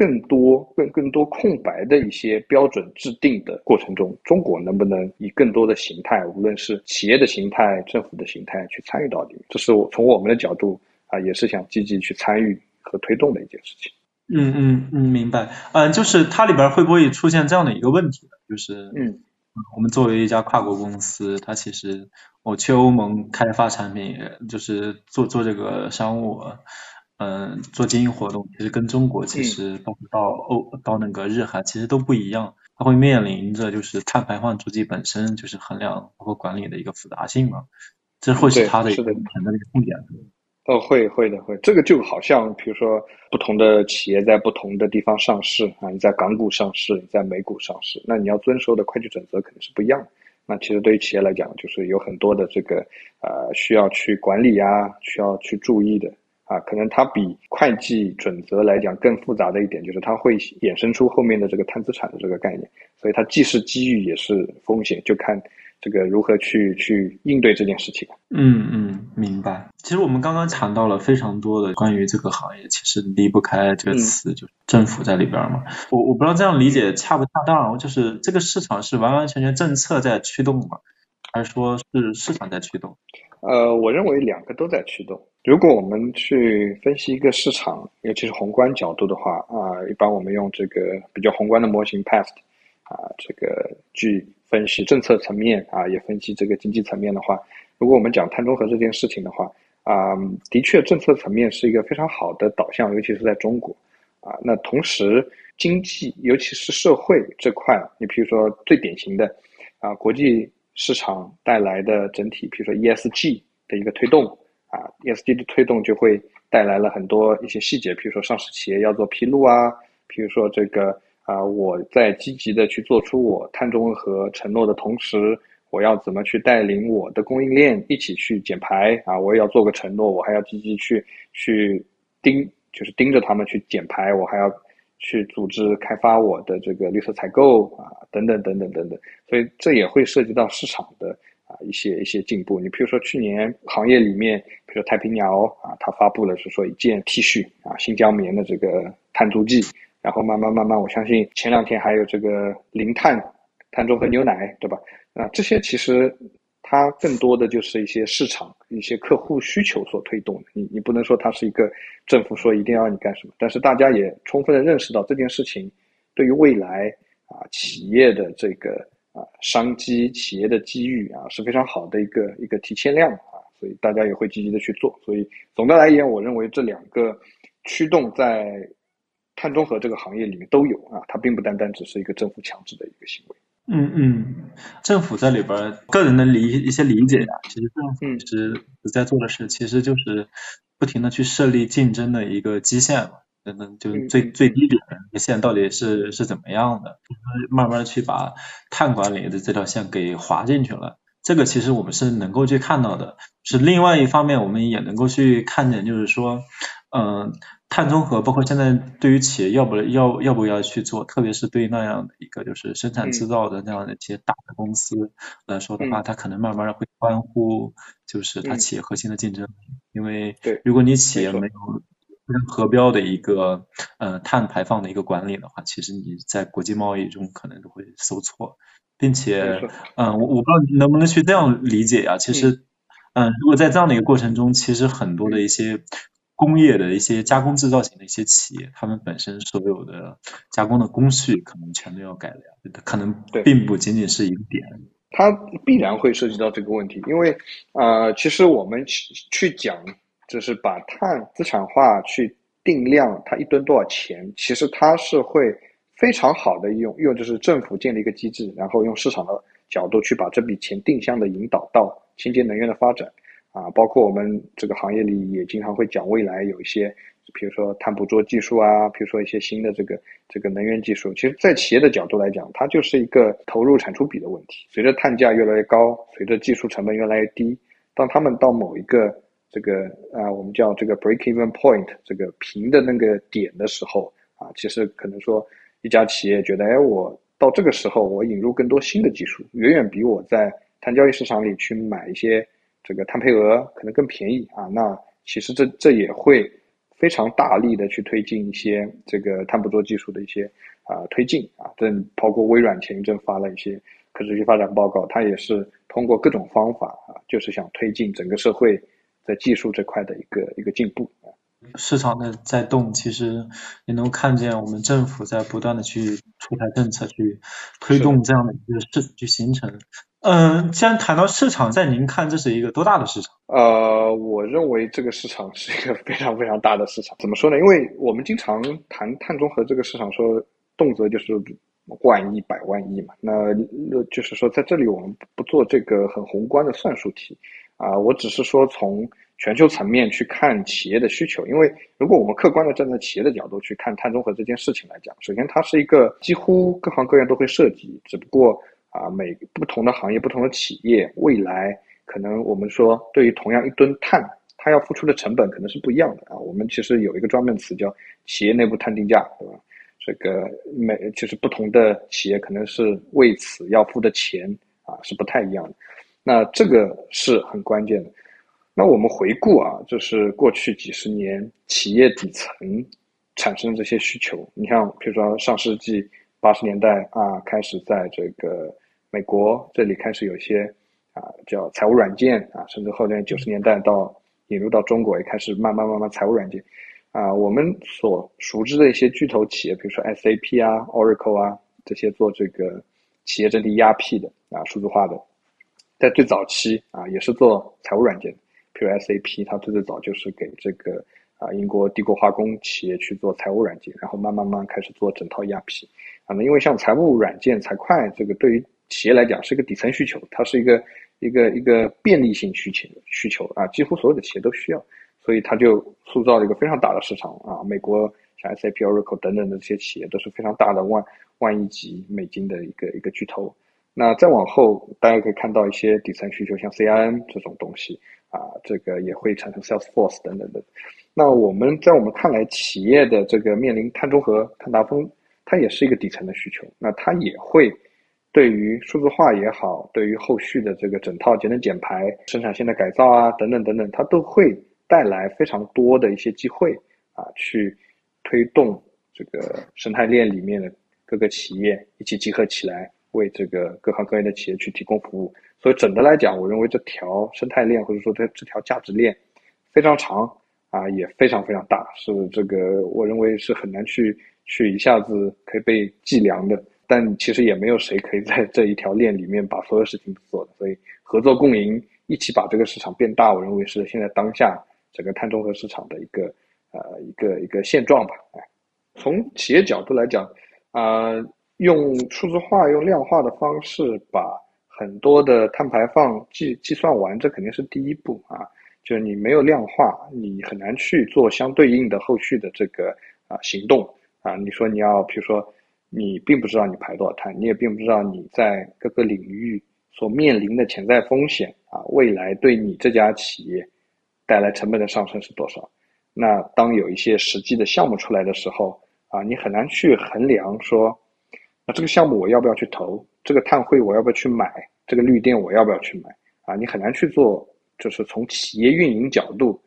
更多、更更多空白的一些标准制定的过程中，中国能不能以更多的形态，无论是企业的形态、政府的形态去参与到里面？这是我从我们的角度啊，也是想积极去参与和推动的一件事情。嗯嗯嗯，明白。嗯，就是它里边会不会出现这样的一个问题呢？就是嗯，我们作为一家跨国公司，它其实我去欧盟开发产品，就是做做这个商务。嗯，做经营活动其实跟中国其实包括到欧到那个日韩其实都不一样，它会面临着就是碳排放足迹本身就是衡量包括管理的一个复杂性嘛，这会是它的一个很大的一个痛点。哦，会会的会，这个就好像比如说不同的企业在不同的地方上市啊，你在港股上市，你在美股上市，那你要遵守的会计准则肯定是不一样的。那其实对于企业来讲，就是有很多的这个呃需要去管理啊，需要去注意的。啊，可能它比会计准则来讲更复杂的一点，就是它会衍生出后面的这个碳资产的这个概念，所以它既是机遇也是风险，就看这个如何去去应对这件事情。嗯嗯，明白。其实我们刚刚谈到了非常多的关于这个行业，其实离不开这个词，就是政府在里边嘛。我我不知道这样理解恰不恰当，就是这个市场是完完全全政策在驱动吗？还是说是市场在驱动？呃，我认为两个都在驱动。如果我们去分析一个市场，尤其是宏观角度的话，啊，一般我们用这个比较宏观的模型 PAST，啊，这个去分析政策层面啊，也分析这个经济层面的话，如果我们讲碳中和这件事情的话，啊，的确政策层面是一个非常好的导向，尤其是在中国啊。那同时经济，尤其是社会这块，你比如说最典型的啊，国际市场带来的整体，比如说 ESG 的一个推动啊，ESG 的推动就会带来了很多一些细节，比如说上市企业要做披露啊，比如说这个。啊，我在积极的去做出我碳中和承诺的同时，我要怎么去带领我的供应链一起去减排啊？我也要做个承诺，我还要积极去去盯，就是盯着他们去减排，我还要去组织开发我的这个绿色采购啊，等等等等等等。所以这也会涉及到市场的啊一些一些进步。你比如说去年行业里面，比如说太平鸟啊，它发布了是说一件 T 恤啊，新疆棉的这个碳足迹。然后慢慢慢慢，我相信前两天还有这个零碳碳中和牛奶，对吧？啊，这些其实它更多的就是一些市场、一些客户需求所推动的。你你不能说它是一个政府说一定要你干什么，但是大家也充分的认识到这件事情对于未来啊企业的这个啊商机、企业的机遇啊是非常好的一个一个提前量啊，所以大家也会积极的去做。所以总的来言，我认为这两个驱动在。碳中和这个行业里面都有啊，它并不单单只是一个政府强制的一个行为。嗯嗯，政府在里边个人的理一些理解呀，其实政府其实在做的事，其实就是不停的去设立竞争的一个基线嘛，等等，就是最最低点的线到底是是怎么样的，慢慢去把碳管理的这条线给划进去了。这个其实我们是能够去看到的，是另外一方面，我们也能够去看见，就是说，嗯。碳中和，包括现在对于企业要不要要不要去做，特别是对那样的一个就是生产制造的那样的一些大的公司来说的话，它可能慢慢的会关乎就是它企业核心的竞争力，因为如果你企业没有合标的一个呃碳排放的一个管理的话，其实你在国际贸易中可能都会受挫，并且嗯我我不知道能不能去这样理解呀，其实嗯。如果在这样的一个过程中，其实很多的一些。工业的一些加工制造型的一些企业，他们本身所有的加工的工序可能全都要改良，可能并不仅仅是一个点。它必然会涉及到这个问题，因为呃，其实我们去去讲，就是把碳资产化去定量，它一吨多少钱，其实它是会非常好的用用，就是政府建立一个机制，然后用市场的角度去把这笔钱定向的引导到清洁能源的发展。啊，包括我们这个行业里也经常会讲未来有一些，比如说碳捕捉技术啊，比如说一些新的这个这个能源技术。其实，在企业的角度来讲，它就是一个投入产出比的问题。随着碳价越来越高，随着技术成本越来越低，当他们到某一个这个啊，我们叫这个 break-even point 这个平的那个点的时候啊，其实可能说一家企业觉得，哎，我到这个时候我引入更多新的技术，远远比我在碳交易市场里去买一些。这个碳配额可能更便宜啊，那其实这这也会非常大力的去推进一些这个碳捕捉技术的一些啊推进啊，这包括微软前一阵发了一些可持续发展报告，它也是通过各种方法啊，就是想推进整个社会在技术这块的一个一个进步啊。市场的在动，其实也能看见我们政府在不断的去出台政策，去推动这样的一个市去形成。嗯，既然谈到市场，在您看这是一个多大的市场？呃，我认为这个市场是一个非常非常大的市场。怎么说呢？因为我们经常谈碳中和这个市场，说动辄就是万亿、百万亿嘛。那就是说，在这里我们不做这个很宏观的算术题啊。我只是说从全球层面去看企业的需求。因为如果我们客观的站在企业的角度去看碳中和这件事情来讲，首先它是一个几乎各行各业都会涉及，只不过。啊，每不同的行业、不同的企业，未来可能我们说，对于同样一吨碳，它要付出的成本可能是不一样的啊。我们其实有一个专门词叫企业内部碳定价，对吧？这个每就是不同的企业可能是为此要付的钱啊是不太一样的。那这个是很关键的。那我们回顾啊，就是过去几十年企业底层产生的这些需求，你像比如说上世纪八十年代啊，开始在这个。美国这里开始有一些啊叫财务软件啊，甚至后来九十年代到引入到中国也开始慢慢慢慢财务软件啊，我们所熟知的一些巨头企业，比如说 SAP 啊、Oracle 啊这些做这个企业整体 ERP 的啊数字化的，在最早期啊也是做财务软件，比比如 SAP，它最最早就是给这个啊英国帝国化工企业去做财务软件，然后慢慢慢开始做整套 ERP。啊，那因为像财务软件、财会这个对于企业来讲是一个底层需求，它是一个一个一个便利性需求需求啊，几乎所有的企业都需要，所以它就塑造了一个非常大的市场啊。美国像 SAP、Oracle 等等的这些企业都是非常大的万万亿级美金的一个一个巨头。那再往后，大家可以看到一些底层需求，像 CIM 这种东西啊，这个也会产生 Salesforce 等等的。那我们在我们看来，企业的这个面临碳中和、碳达峰，它也是一个底层的需求。那它也会对于数字化也好，对于后续的这个整套节能减排、生产线的改造啊，等等等等，它都会带来非常多的一些机会啊，去推动这个生态链里面的各个企业一起集合起来。为这个各行各业的企业去提供服务，所以整的来讲，我认为这条生态链或者说这这条价值链非常长啊，也非常非常大，是这个我认为是很难去去一下子可以被计量的。但其实也没有谁可以在这一条链里面把所有事情都做的，所以合作共赢，一起把这个市场变大，我认为是现在当下整个碳中和市场的一个呃一个一个现状吧。哎，从企业角度来讲啊。用数字化、用量化的方式把很多的碳排放计计算完，这肯定是第一步啊。就是你没有量化，你很难去做相对应的后续的这个啊行动啊。你说你要，比如说你并不知道你排多少碳，你也并不知道你在各个领域所面临的潜在风险啊，未来对你这家企业带来成本的上升是多少？那当有一些实际的项目出来的时候啊，你很难去衡量说。这个项目我要不要去投？这个碳汇我要不要去买？这个绿电我要不要去买？啊，你很难去做，就是从企业运营角度，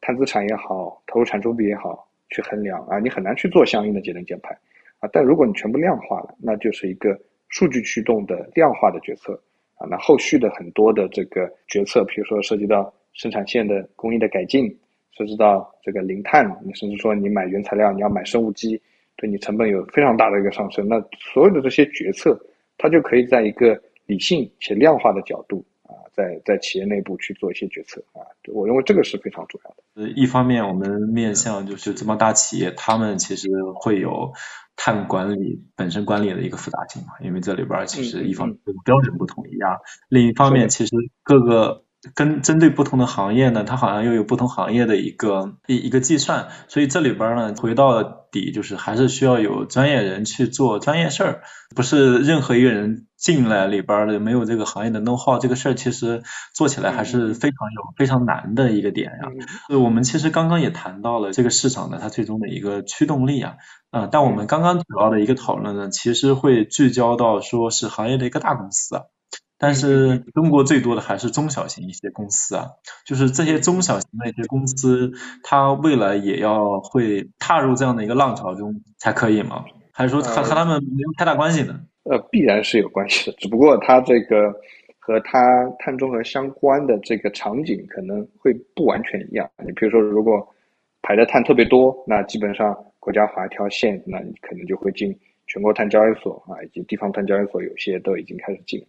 碳资产也好，投入产出比也好，去衡量啊，你很难去做相应的节能减排啊。但如果你全部量化了，那就是一个数据驱动的量化的决策啊。那后续的很多的这个决策，比如说涉及到生产线的工艺的改进，涉及到这个零碳，你甚至说你买原材料，你要买生物基。对你成本有非常大的一个上升，那所有的这些决策，它就可以在一个理性且量化的角度，在在企业内部去做一些决策啊，我认为这个是非常重要的。呃，一方面我们面向就是这帮大企业，他们其实会有碳管理本身管理的一个复杂性嘛，因为这里边其实一方面标准不统一啊，另一方面其实各个。跟针对不同的行业呢，它好像又有不同行业的一个一一个计算，所以这里边呢，回到底就是还是需要有专业人去做专业事儿，不是任何一个人进来里边的没有这个行业的 know how，这个事儿其实做起来还是非常有非常难的一个点呀。呃，我们其实刚刚也谈到了这个市场的它最终的一个驱动力啊，啊，但我们刚刚主要的一个讨论呢，其实会聚焦到说是行业的一个大公司啊。但是中国最多的还是中小型一些公司啊，就是这些中小型的一些公司，它未来也要会踏入这样的一个浪潮中才可以吗？还是说和和他们没有太大关系呢？呃，必然是有关系的，只不过它这个和它碳中和相关的这个场景可能会不完全一样。你比如说，如果排的碳特别多，那基本上国家划一条线，那你可能就会进全国碳交易所啊，以及地方碳交易所，有些都已经开始进。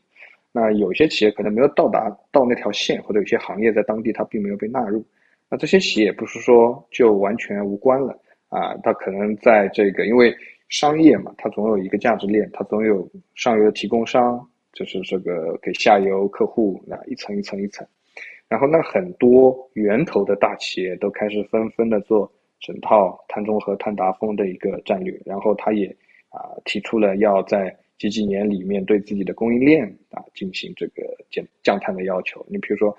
那有些企业可能没有到达到那条线，或者有些行业在当地它并没有被纳入，那这些企业不是说就完全无关了啊，它可能在这个因为商业嘛，它总有一个价值链，它总有上游的提供商，就是这个给下游客户那一层一层一层，然后那很多源头的大企业都开始纷纷的做整套碳中和、碳达峰的一个战略，然后他也啊提出了要在。几几年里面对自己的供应链啊进行这个减降碳的要求，你比如说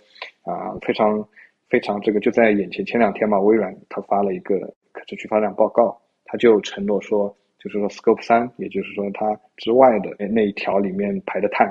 啊非常非常这个就在眼前前两天嘛，微软它发了一个可持续发展报告，它就承诺说，就是说 Scope 三，也就是说它之外的那一条里面排的碳，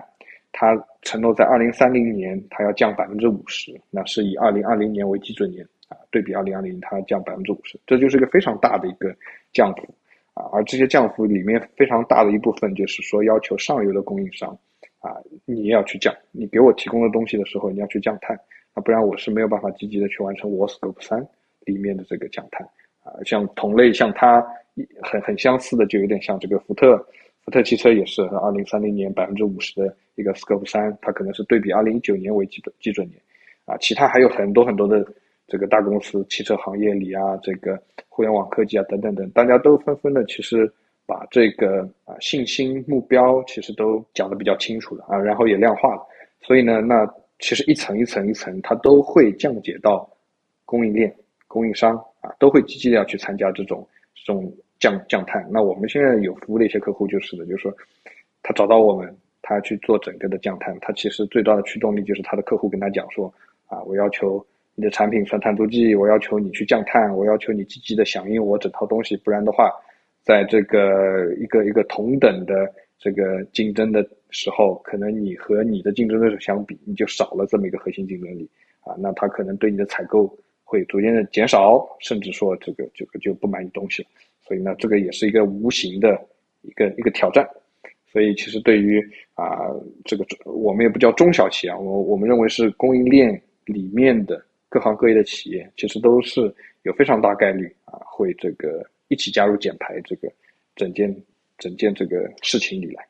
它承诺在二零三零年它要降百分之五十，那是以二零二零年为基准年啊，对比二零二零它降百分之五十，这就是一个非常大的一个降幅。啊，而这些降幅里面非常大的一部分，就是说要求上游的供应商，啊，你也要去降，你给我提供的东西的时候，你要去降碳，啊，不然我是没有办法积极的去完成我 Scope 三里面的这个降碳。啊，像同类像它很很相似的，就有点像这个福特，福特汽车也是二零三零年百分之五十的一个 Scope 三，它可能是对比二零一九年为基本基准年，啊，其他还有很多很多的这个大公司，汽车行业里啊，这个互联网科技啊等等等，大家都纷纷的其实把这个啊信心目标其实都讲的比较清楚了啊，然后也量化了，所以呢，那其实一层一层一层，它都会降解到供应链、供应商啊，都会积极的要去参加这种这种降降碳。那我们现在有服务的一些客户就是的，就是说他找到我们。他去做整个的降碳，他其实最大的驱动力就是他的客户跟他讲说，啊，我要求你的产品算碳足迹，我要求你去降碳，我要求你积极的响应我整套东西，不然的话，在这个一个一个同等的这个竞争的时候，可能你和你的竞争对手相比，你就少了这么一个核心竞争力啊，那他可能对你的采购会逐渐的减少，甚至说这个这个就不买你东西了，所以呢，这个也是一个无形的一个一个挑战。所以，其实对于啊，这个我们也不叫中小企业啊，我我们认为是供应链里面的各行各业的企业，其实都是有非常大概率啊，会这个一起加入减排这个整件整件这个事情里来。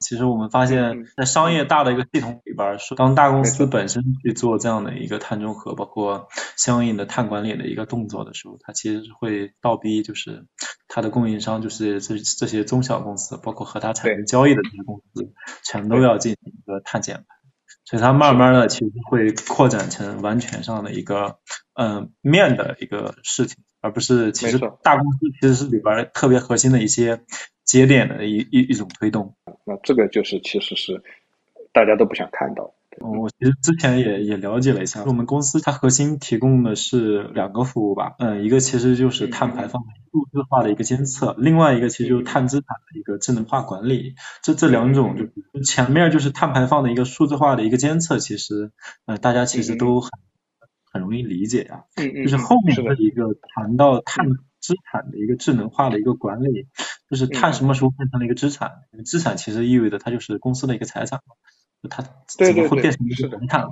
其实我们发现，在商业大的一个系统里边，当大公司本身去做这样的一个碳中和，包括相应的碳管理的一个动作的时候，它其实是会倒逼，就是它的供应商，就是这这些中小公司，包括和它产生交易的这些公司，全都要进行一个碳减排。所以它慢慢的其实会扩展成完全上的一个嗯面的一个事情，而不是其实大公司其实是里边特别核心的一些。节点的一一一种推动，那这个就是其实是大家都不想看到。我其实之前也也了解了一下，我们公司它核心提供的是两个服务吧，嗯，一个其实就是碳排放数字化的一个监测，另外一个其实就是碳资产的一个智能化管理。这这两种就前面就是碳排放的一个数字化的一个监测，其实呃大家其实都很很容易理解呀，就是后面的一个谈到碳。资产的一个智能化的一个管理，就是碳什么时候变成了一个资产？资产其实意味着它就是公司的一个财产嘛，它怎么会变成一个资产？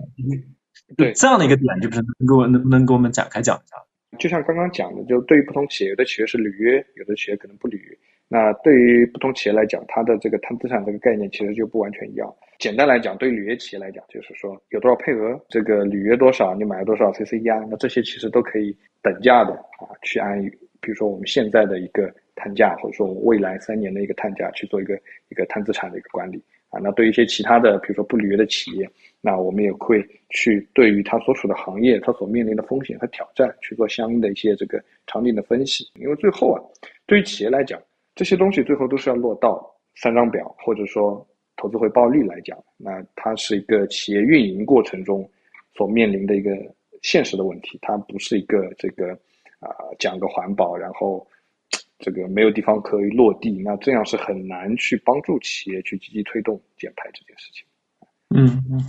对这样的一个点，就是能给我能不能给我们展开讲一下？就像刚刚讲的，就对于不同企业，有的企业是履约，有的企业可能不履约。那对于不同企业来讲，它的这个碳资产这个概念其实就不完全一样。简单来讲，对履约企业来讲，就是说有多少配额，这个履约多少，你买了多少 cce 啊，那这些其实都可以等价的啊，去按。比如说我们现在的一个碳价，或者说我们未来三年的一个碳价去做一个一个碳资产的一个管理啊，那对于一些其他的，比如说不履约的企业，那我们也会去对于它所处的行业，它所面临的风险和挑战去做相应的一些这个场景的分析。因为最后啊，对于企业来讲，这些东西最后都是要落到三张表，或者说投资回报率来讲，那它是一个企业运营过程中所面临的一个现实的问题，它不是一个这个。啊，讲个环保，然后这个没有地方可以落地，那这样是很难去帮助企业去积极推动减排这件事情。嗯嗯，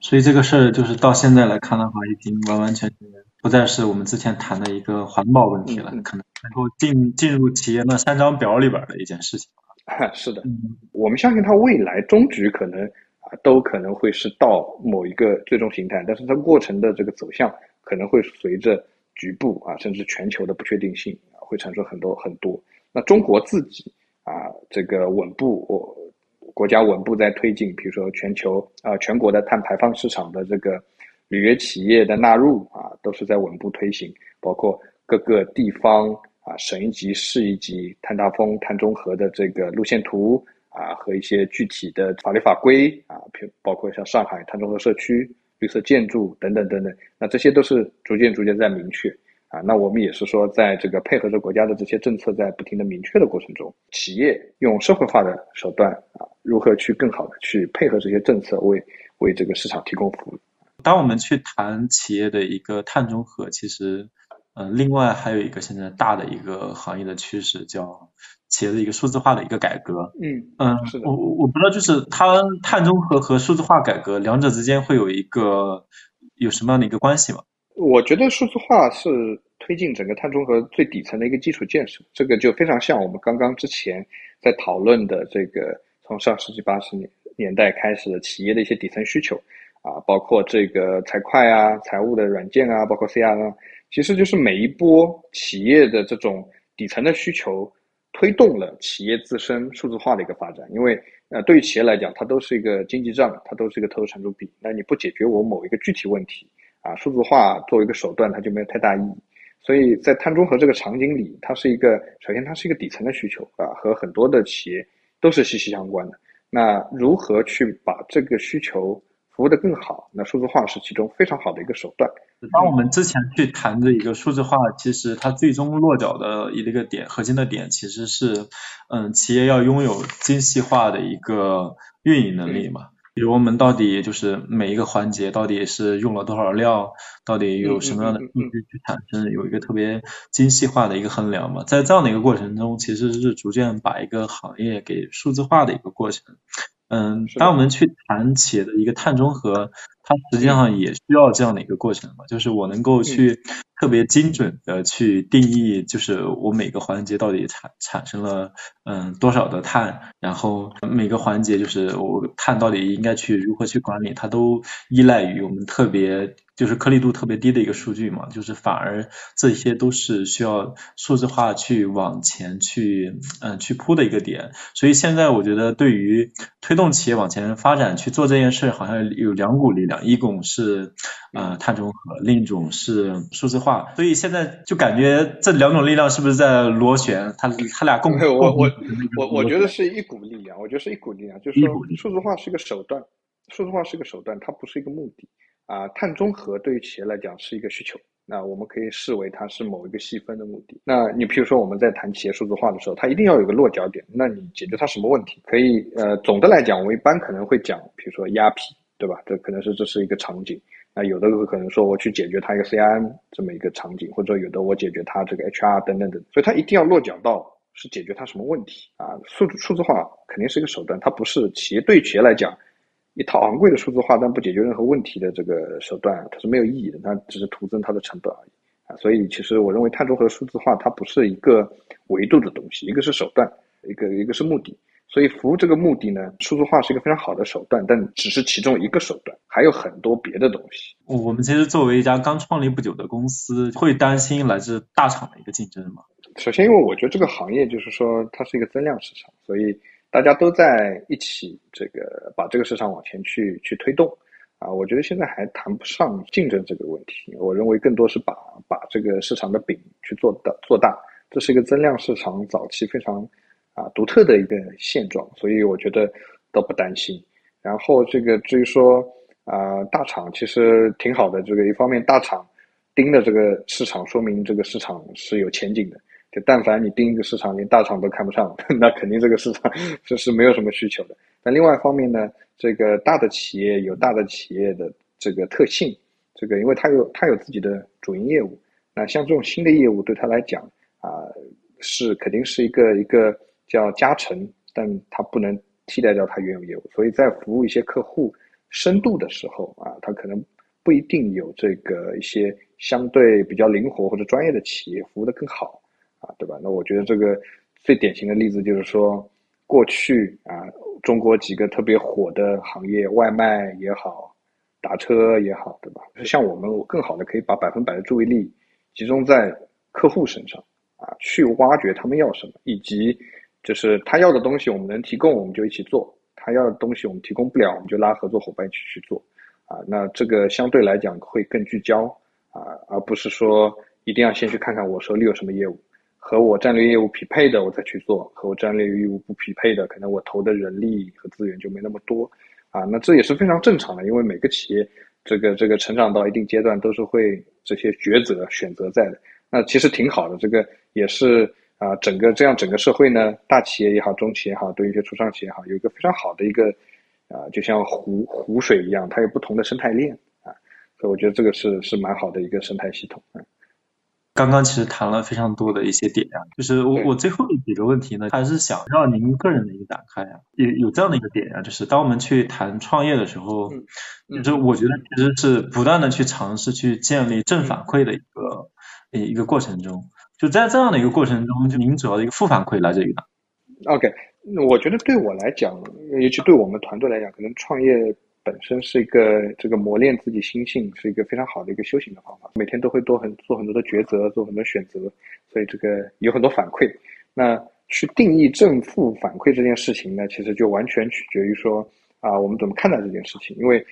所以这个事儿就是到现在来看的话，已经完完全全不再是我们之前谈的一个环保问题了，可能能够进进入企业那三张表里边的一件事情了。是的，我们相信它未来终局可能啊都可能会是到某一个最终形态，但是它过程的这个走向可能会随着。局部啊，甚至全球的不确定性啊，会产生很多很多。那中国自己啊，这个稳步，我国家稳步在推进，比如说全球啊，全国的碳排放市场的这个履约企业的纳入啊，都是在稳步推行。包括各个地方啊，省一级、市一级碳大峰、碳中和的这个路线图啊，和一些具体的法律法规啊，包括像上海碳中和社区。绿色建筑等等等等，那这些都是逐渐逐渐在明确啊。那我们也是说，在这个配合着国家的这些政策在不停的明确的过程中，企业用社会化的手段啊，如何去更好的去配合这些政策，为为这个市场提供服务。当我们去谈企业的一个碳中和，其实，嗯，另外还有一个现在大的一个行业的趋势叫。企业的一个数字化的一个改革，嗯嗯，我我我不知道，就是它碳中和和数字化改革两者之间会有一个有什么样的一个关系吗？我觉得数字化是推进整个碳中和最底层的一个基础建设，这个就非常像我们刚刚之前在讨论的这个从上世纪八十年年代开始的企业的一些底层需求啊，包括这个财会啊、财务的软件啊，包括 CRM，其实就是每一波企业的这种底层的需求。推动了企业自身数字化的一个发展，因为呃，对于企业来讲，它都是一个经济账，它都是一个投入产出比。那你不解决我某一个具体问题啊，数字化作为一个手段，它就没有太大意义。所以在碳中和这个场景里，它是一个首先它是一个底层的需求啊，和很多的企业都是息息相关的。那如何去把这个需求服务的更好？那数字化是其中非常好的一个手段。当我们之前去谈的一个数字化，其实它最终落脚的一个点，核心的点其实是，嗯，企业要拥有精细化的一个运营能力嘛。比如我们到底就是每一个环节到底是用了多少料，到底有什么样的数据去产生，有一个特别精细化的一个衡量嘛。在这样的一个过程中，其实是逐渐把一个行业给数字化的一个过程。嗯，当我们去谈企业的一个碳中和，它实际上也需要这样的一个过程嘛，就是我能够去特别精准的去定义，就是我每个环节到底产产生了嗯多少的碳，然后每个环节就是我碳到底应该去如何去管理，它都依赖于我们特别。就是颗粒度特别低的一个数据嘛，就是反而这些都是需要数字化去往前去嗯去铺的一个点，所以现在我觉得对于推动企业往前发展去做这件事，好像有两股力量，一种是呃碳中和，另一种是数字化，所以现在就感觉这两种力量是不是在螺旋？它它俩共我我我我觉得是一股力量，我觉得是一股力量，就是说数字化是一个手段，数字化是个手段，它不是一个目的。啊，碳中和对于企业来讲是一个需求，那我们可以视为它是某一个细分的目的。那你比如说我们在谈企业数字化的时候，它一定要有个落脚点。那你解决它什么问题？可以，呃，总的来讲，我一般可能会讲，比如说压批，对吧？这可能是这是一个场景。那有的可能说我去解决它一个 CRM 这么一个场景，或者有的我解决它这个 HR 等等等。所以它一定要落脚到是解决它什么问题啊？数数字化肯定是一个手段，它不是企业对企业来讲。一套昂贵的数字化但不解决任何问题的这个手段，它是没有意义的，它只是徒增它的成本而已啊。所以，其实我认为碳中和数字化它不是一个维度的东西，一个是手段，一个一个是目的。所以，服务这个目的呢，数字化是一个非常好的手段，但只是其中一个手段，还有很多别的东西。我们其实作为一家刚创立不久的公司，会担心来自大厂的一个竞争吗？首先，因为我觉得这个行业就是说它是一个增量市场，所以。大家都在一起，这个把这个市场往前去去推动，啊，我觉得现在还谈不上竞争这个问题。我认为更多是把把这个市场的饼去做大做大，这是一个增量市场早期非常啊独特的一个现状，所以我觉得都不担心。然后这个至于说啊大厂其实挺好的，这个一方面大厂盯着这个市场，说明这个市场是有前景的。就但凡你盯一个市场，连大厂都看不上，那肯定这个市场就是没有什么需求的。但另外一方面呢，这个大的企业有大的企业的这个特性，这个因为它有它有自己的主营业务，那像这种新的业务对他来讲啊，是肯定是一个一个叫加成，但它不能替代掉它原有业务。所以在服务一些客户深度的时候啊，它可能不一定有这个一些相对比较灵活或者专业的企业服务的更好。啊，对吧？那我觉得这个最典型的例子就是说，过去啊，中国几个特别火的行业，外卖也好，打车也好，对吧？像我们更好的可以把百分百的注意力集中在客户身上啊，去挖掘他们要什么，以及就是他要的东西我们能提供，我们就一起做；他要的东西我们提供不了，我们就拉合作伙伴一起去做。啊，那这个相对来讲会更聚焦啊，而不是说一定要先去看看我手里有什么业务。和我战略业务匹配的，我再去做；和我战略业务不匹配的，可能我投的人力和资源就没那么多，啊，那这也是非常正常的，因为每个企业这个这个成长到一定阶段，都是会这些抉择选择在的。那其实挺好的，这个也是啊，整个这样整个社会呢，大企业也好，中企也好，对一些初创企业也好，有一个非常好的一个啊，就像湖湖水一样，它有不同的生态链啊，所以我觉得这个是是蛮好的一个生态系统啊。刚刚其实谈了非常多的一些点呀，就是我我最后几个问题呢，还是想让您个人的一个打开呀，有有这样的一个点呀，就是当我们去谈创业的时候，就是我觉得其实是不断的去尝试去建立正反馈的一个一个过程中，就在这样的一个过程中，就您主要的一个负反馈来自于哪？OK，我觉得对我来讲，尤其对我们团队来讲，可能创业。本身是一个这个磨练自己心性，是一个非常好的一个修行的方法。每天都会多很做很多的抉择，做很多选择，所以这个有很多反馈。那去定义正负反馈这件事情呢，其实就完全取决于说啊，我们怎么看待这件事情。因为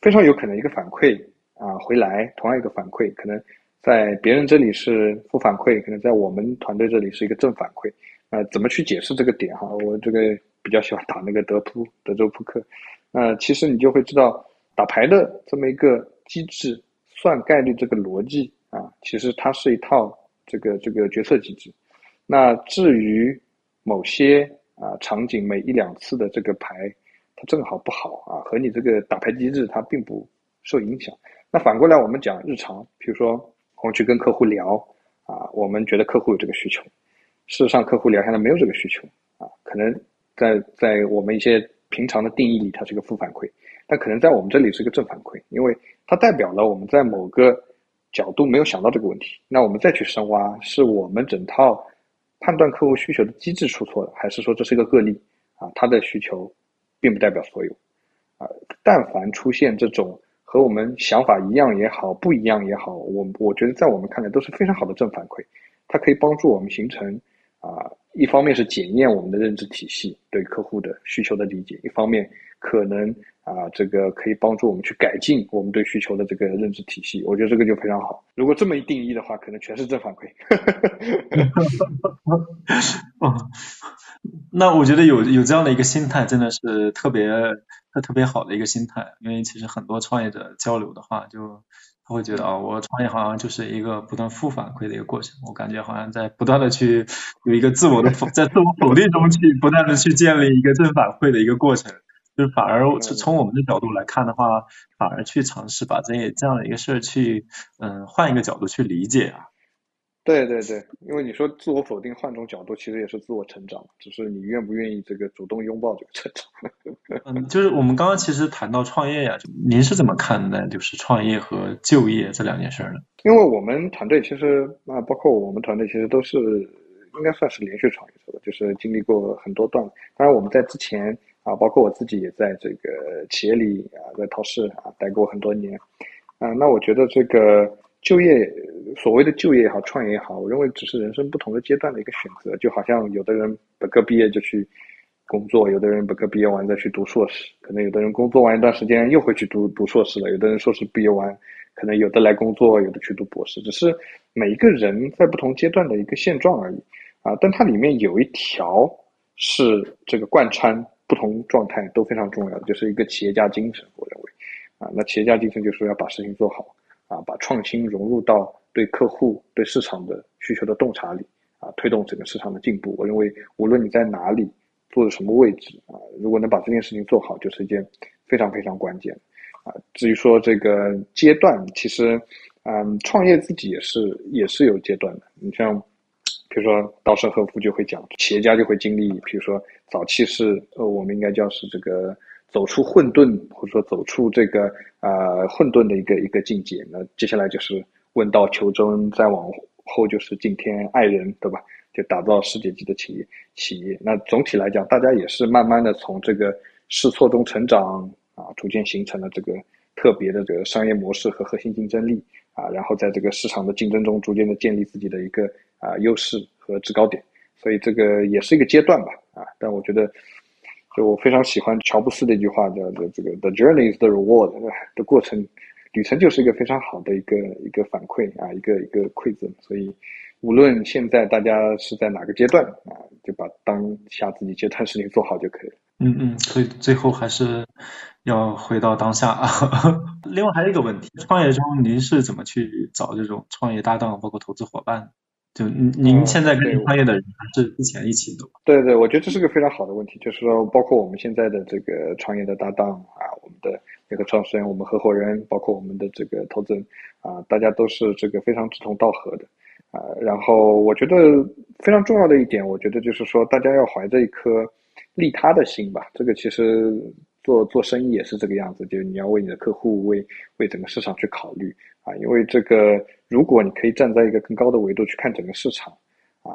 非常有可能一个反馈啊回来，同样一个反馈，可能在别人这里是负反馈，可能在我们团队这里是一个正反馈。啊，怎么去解释这个点哈？我这个比较喜欢打那个德扑德州扑克。那其实你就会知道，打牌的这么一个机制，算概率这个逻辑啊，其实它是一套这个这个决策机制。那至于某些啊场景每一两次的这个牌，它正好不好啊，和你这个打牌机制它并不受影响。那反过来我们讲日常，比如说我们去跟客户聊啊，我们觉得客户有这个需求，事实上客户聊下来没有这个需求啊，可能在在我们一些平常的定义里，它是个负反馈，但可能在我们这里是个正反馈，因为它代表了我们在某个角度没有想到这个问题，那我们再去深挖，是我们整套。判断客户需求的机制出错了，还是说这是一个个例啊？他的需求并不代表所有啊。但凡出现这种和我们想法一样也好，不一样也好，我我觉得在我们看来都是非常好的正反馈，它可以帮助我们形成啊，一方面是检验我们的认知体系对客户的需求的理解，一方面可能。啊，这个可以帮助我们去改进我们对需求的这个认知体系，我觉得这个就非常好。如果这么一定义的话，可能全是正反馈。那我觉得有有这样的一个心态，真的是特别特特别好的一个心态。因为其实很多创业者交流的话，就他会觉得啊，我创业好像就是一个不断负反馈的一个过程。我感觉好像在不断的去有一个自我的否，在自我否定中去不断的去建立一个正反馈的一个过程。就反而从我们的角度来看的话，反而去尝试把这这样的一个事儿去，嗯，换一个角度去理解啊。对对对，因为你说自我否定，换种角度，其实也是自我成长，只是你愿不愿意这个主动拥抱这个成长。嗯，就是我们刚刚其实谈到创业呀，您是怎么看待就是创业和就业这两件事呢？因为我们团队其实啊，包括我们团队其实都是应该算是连续创业者吧，就是经历过很多段。当然我们在之前。啊，包括我自己也在这个企业里啊，在陶氏啊待过很多年，啊，那我觉得这个就业，所谓的就业也好，创业也好，我认为只是人生不同的阶段的一个选择。就好像有的人本科毕业就去工作，有的人本科毕业完再去读硕士，可能有的人工作完一段时间又会去读读硕士了，有的人硕士毕业完，可能有的来工作，有的去读博士，只是每一个人在不同阶段的一个现状而已。啊，但它里面有一条是这个贯穿。不同状态都非常重要，就是一个企业家精神。我认为，啊，那企业家精神就是要把事情做好，啊，把创新融入到对客户、对市场的需求的洞察里，啊，推动整个市场的进步。我认为，无论你在哪里，坐在什么位置，啊，如果能把这件事情做好，就是一件非常非常关键。啊，至于说这个阶段，其实，嗯，创业自己也是也是有阶段的。你像。比如说，稻盛和夫就会讲，企业家就会经历，比如说早期是呃，我们应该叫是这个走出混沌，或者说走出这个啊混沌的一个一个境界。那接下来就是问道求真，再往后就是敬天爱人，对吧？就打造世界级的企业企业。那总体来讲，大家也是慢慢的从这个试错中成长啊，逐渐形成了这个特别的这个商业模式和核心竞争力啊，然后在这个市场的竞争中，逐渐的建立自己的一个。啊，优势和制高点，所以这个也是一个阶段吧，啊，但我觉得，就我非常喜欢乔布斯的一句话，叫“的这个 The journey is the reward”，的过程旅程就是一个非常好的一个一个反馈啊，一个一个馈赠。所以，无论现在大家是在哪个阶段啊，就把当下自己阶段事情做好就可以了。嗯嗯，所以最后还是要回到当下啊。另外还有一个问题，创业中您是怎么去找这种创业搭档，包括投资伙伴？就您现在跟创业的人还是之前一起的？对对，我觉得这是个非常好的问题。就是说，包括我们现在的这个创业的搭档啊，我们的那个创始人，我们合伙人，包括我们的这个投资人啊，大家都是这个非常志同道合的啊。然后，我觉得非常重要的一点，我觉得就是说，大家要怀着一颗利他的心吧。这个其实做做生意也是这个样子，就是你要为你的客户、为为整个市场去考虑啊，因为这个。如果你可以站在一个更高的维度去看整个市场，啊，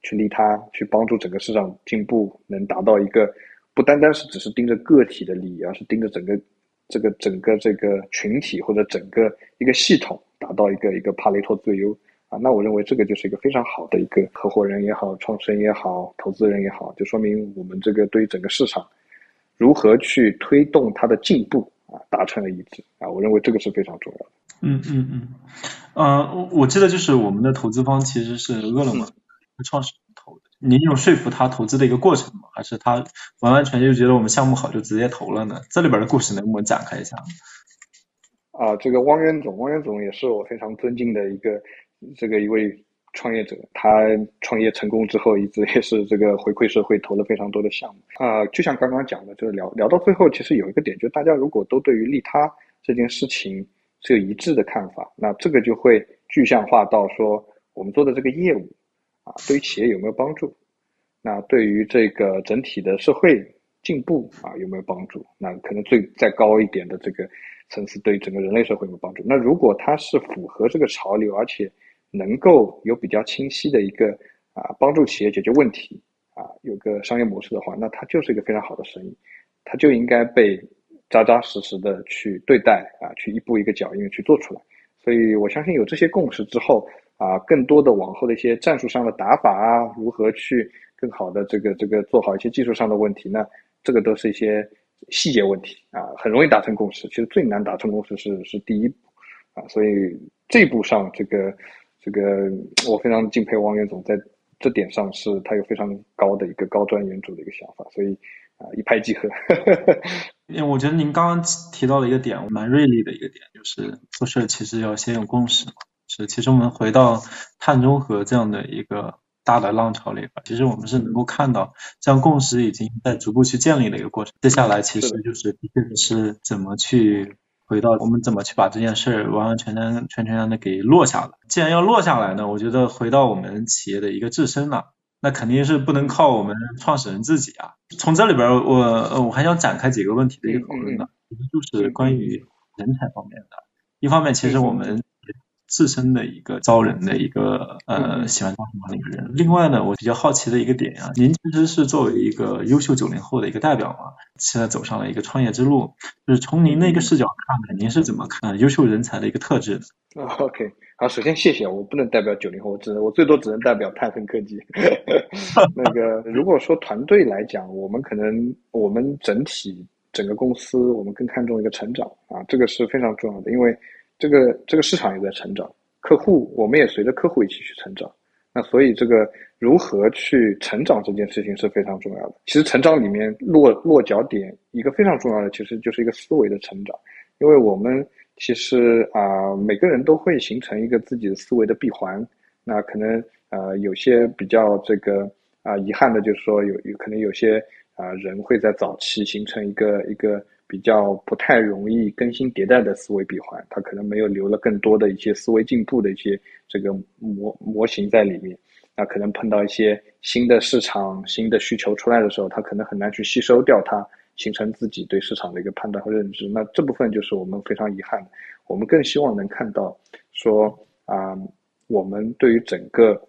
去利他，去帮助整个市场进步，能达到一个不单单是只是盯着个体的利益，而是盯着整个这个整个这个群体或者整个一个系统，达到一个一个帕雷托最优啊，那我认为这个就是一个非常好的一个合伙人也好，创始人也好，投资人也好，就说明我们这个对于整个市场如何去推动它的进步啊达成了一致啊，我认为这个是非常重要的。嗯嗯嗯，呃，我我记得就是我们的投资方其实是饿了么创始人投的，您有说服他投资的一个过程吗？还是他完完全全就觉得我们项目好就直接投了呢？这里边的故事能不能展开一下？啊，这个汪渊总，汪渊总也是我非常尊敬的一个这个一位创业者，他创业成功之后，一直 也是这个回馈社会，投了非常多的项目啊。就像刚刚讲的，就是聊聊到最后，其实有一个点，就大家如果都对于利他这件事情是有一致的看法，那这个就会具象化到说，我们做的这个业务啊，对于企业有没有帮助？那对于这个整体的社会进步啊，有没有帮助？那可能最再高一点的这个。层次对整个人类社会有没有帮助。那如果它是符合这个潮流，而且能够有比较清晰的一个啊帮助企业解决问题啊有个商业模式的话，那它就是一个非常好的生意，它就应该被扎扎实实的去对待啊，去一步一个脚印去做出来。所以我相信有这些共识之后啊，更多的往后的一些战术上的打法啊，如何去更好的这个这个做好一些技术上的问题，那这个都是一些。细节问题啊，很容易达成共识。其实最难达成共识是是第一步啊，所以这一步上，这个这个我非常敬佩王源总，在这点上是他有非常高的一个高瞻远瞩的一个想法，所以啊一拍即合。因为我觉得您刚刚提到了一个点，蛮锐利的一个点，就是做事其实要先有共识嘛。是，其实我们回到碳中和这样的一个。大的浪潮里边，其实我们是能够看到，这样共识已经在逐步去建立的一个过程。接下来其实就是是怎么去回到我们怎么去把这件事完完全全全全的给落下来。既然要落下来呢，我觉得回到我们企业的一个自身呢，那肯定是不能靠我们创始人自己啊。从这里边，我我还想展开几个问题的一个讨论呢，就是关于人才方面的。一方面，其实我们。自身的一个招人的一个呃喜欢招什么的一个人。另外呢，我比较好奇的一个点啊，您其实是作为一个优秀九零后的一个代表嘛，现在走上了一个创业之路，就是从您的一个视角看，您是怎么看优秀人才的一个特质的？OK，好，首先谢谢，我不能代表九零后，我只能我最多只能代表泰森科技。那个如果说团队来讲，我们可能我们整体整个公司，我们更看重一个成长啊，这个是非常重要的，因为。这个这个市场也在成长，客户我们也随着客户一起去成长，那所以这个如何去成长这件事情是非常重要的。其实成长里面落落脚点一个非常重要的，其实就是一个思维的成长，因为我们其实啊每个人都会形成一个自己的思维的闭环，那可能呃有些比较这个啊遗憾的就是说有有可能有些啊人会在早期形成一个一个。比较不太容易更新迭代的思维闭环，它可能没有留了更多的一些思维进步的一些这个模模型在里面。那可能碰到一些新的市场、新的需求出来的时候，它可能很难去吸收掉它，形成自己对市场的一个判断和认知。那这部分就是我们非常遗憾的。我们更希望能看到说啊，我们对于整个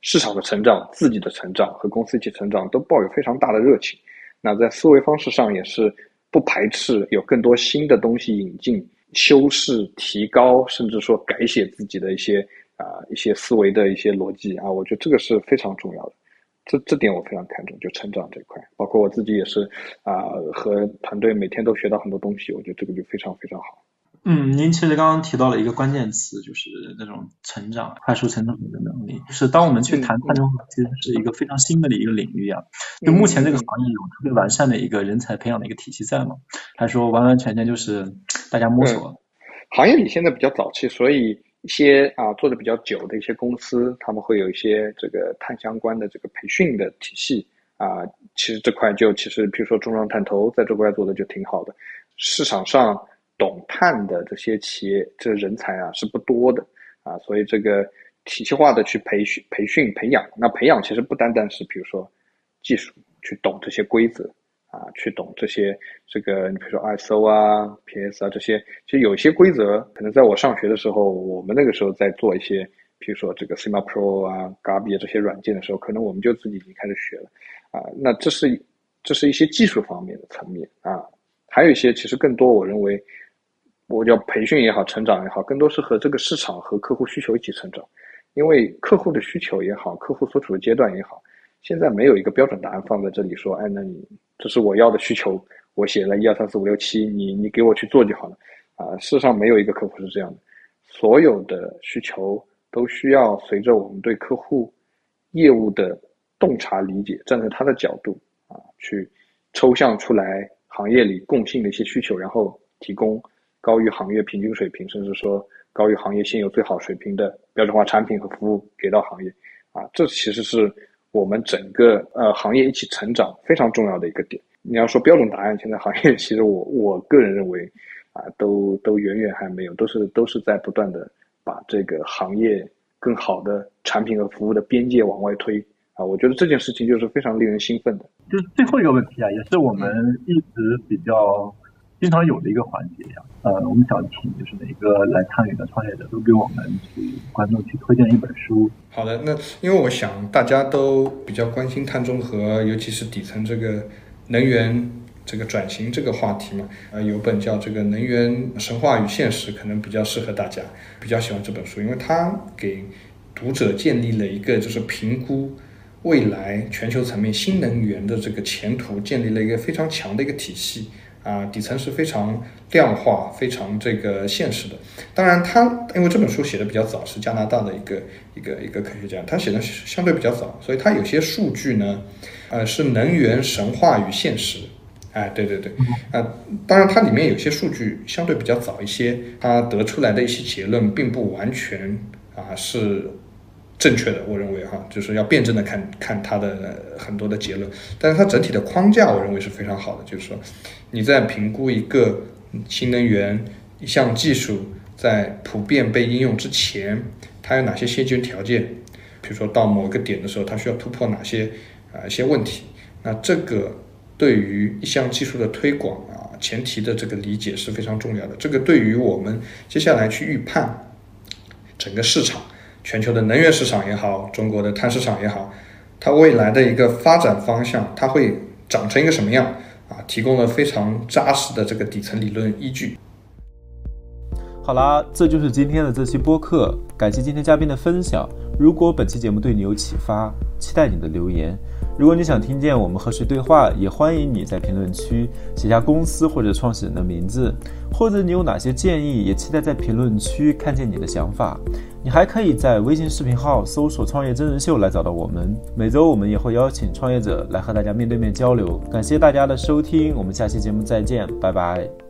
市场的成长、自己的成长和公司一起成长都抱有非常大的热情。那在思维方式上也是。不排斥有更多新的东西引进、修饰、提高，甚至说改写自己的一些啊一些思维的一些逻辑啊，我觉得这个是非常重要的。这这点我非常看重，就成长这块，包括我自己也是啊，和团队每天都学到很多东西，我觉得这个就非常非常好。嗯，您其实刚刚提到了一个关键词，就是那种成长、快速成长的能力。就是当我们去谈碳中和，其实是一个非常新的一个领域啊。就目前这个行业有特别完善的一个人才培养的一个体系在吗？还是说完完全全就是大家摸索？行业里现在比较早期，所以一些啊做的比较久的一些公司，他们会有一些这个碳相关的这个培训的体系啊。其实这块就其实，比如说中创碳投在这块做的就挺好的，市场上。懂碳的这些企业，这人才啊是不多的啊，所以这个体系化的去培训、培训、培养，那培养其实不单单是比如说技术，去懂这些规则啊，去懂这些这个，你比如说 ISO 啊、PS 啊这些，其实有些规则可能在我上学的时候，我们那个时候在做一些，比如说这个 Cima Pro 啊、Gabi 这些软件的时候，可能我们就自己已经开始学了啊。那这是这是一些技术方面的层面啊，还有一些其实更多，我认为。我叫培训也好，成长也好，更多是和这个市场和客户需求一起成长。因为客户的需求也好，客户所处的阶段也好，现在没有一个标准答案放在这里说，哎，那你这是我要的需求，我写了一二三四五六七，你你给我去做就好了啊。事实上没有一个客户是这样的，所有的需求都需要随着我们对客户业务的洞察理解，站在他的角度啊去抽象出来行业里共性的一些需求，然后提供高于行业平均水平，甚至说高于行业现有最好水平的标准化产品和服务给到行业啊。这其实是。我们整个呃行业一起成长非常重要的一个点。你要说标准答案，现在行业 其实我我个人认为啊，都都远远还没有，都是都是在不断的把这个行业更好的产品和服务的边界往外推啊。我觉得这件事情就是非常令人兴奋的。就是最后一个问题啊，也是我们一直比较。经常有的一个环节呀，呃，我们想请就是每个来参与的创业者都给我们去观众去推荐一本书。好的，那因为我想大家都比较关心碳中和，尤其是底层这个能源这个转型这个话题嘛，呃，有本叫这个《能源神话与现实》，可能比较适合大家，比较喜欢这本书，因为它给读者建立了一个就是评估未来全球层面新能源的这个前途，建立了一个非常强的一个体系。啊，底层是非常量化、非常这个现实的。当然，他因为这本书写的比较早，是加拿大的一个一个一个科学家，他写的相对比较早，所以他有些数据呢，呃，是能源神话与现实。哎，对对对，啊，当然它里面有些数据相对比较早一些，他得出来的一些结论并不完全啊是。正确的，我认为哈，就是要辩证的看看它的很多的结论，但是它整体的框架，我认为是非常好的。就是说，你在评估一个新能源一项技术在普遍被应用之前，它有哪些先决条件？比如说到某个点的时候，它需要突破哪些啊一些问题？那这个对于一项技术的推广啊，前提的这个理解是非常重要的。这个对于我们接下来去预判整个市场。全球的能源市场也好，中国的碳市场也好，它未来的一个发展方向，它会长成一个什么样啊？提供了非常扎实的这个底层理论依据。好啦，这就是今天的这期播客，感谢今天嘉宾的分享。如果本期节目对你有启发，期待你的留言。如果你想听见我们和谁对话，也欢迎你在评论区写下公司或者创始人的名字，或者你有哪些建议，也期待在评论区看见你的想法。你还可以在微信视频号搜索“创业真人秀”来找到我们。每周我们也会邀请创业者来和大家面对面交流。感谢大家的收听，我们下期节目再见，拜拜。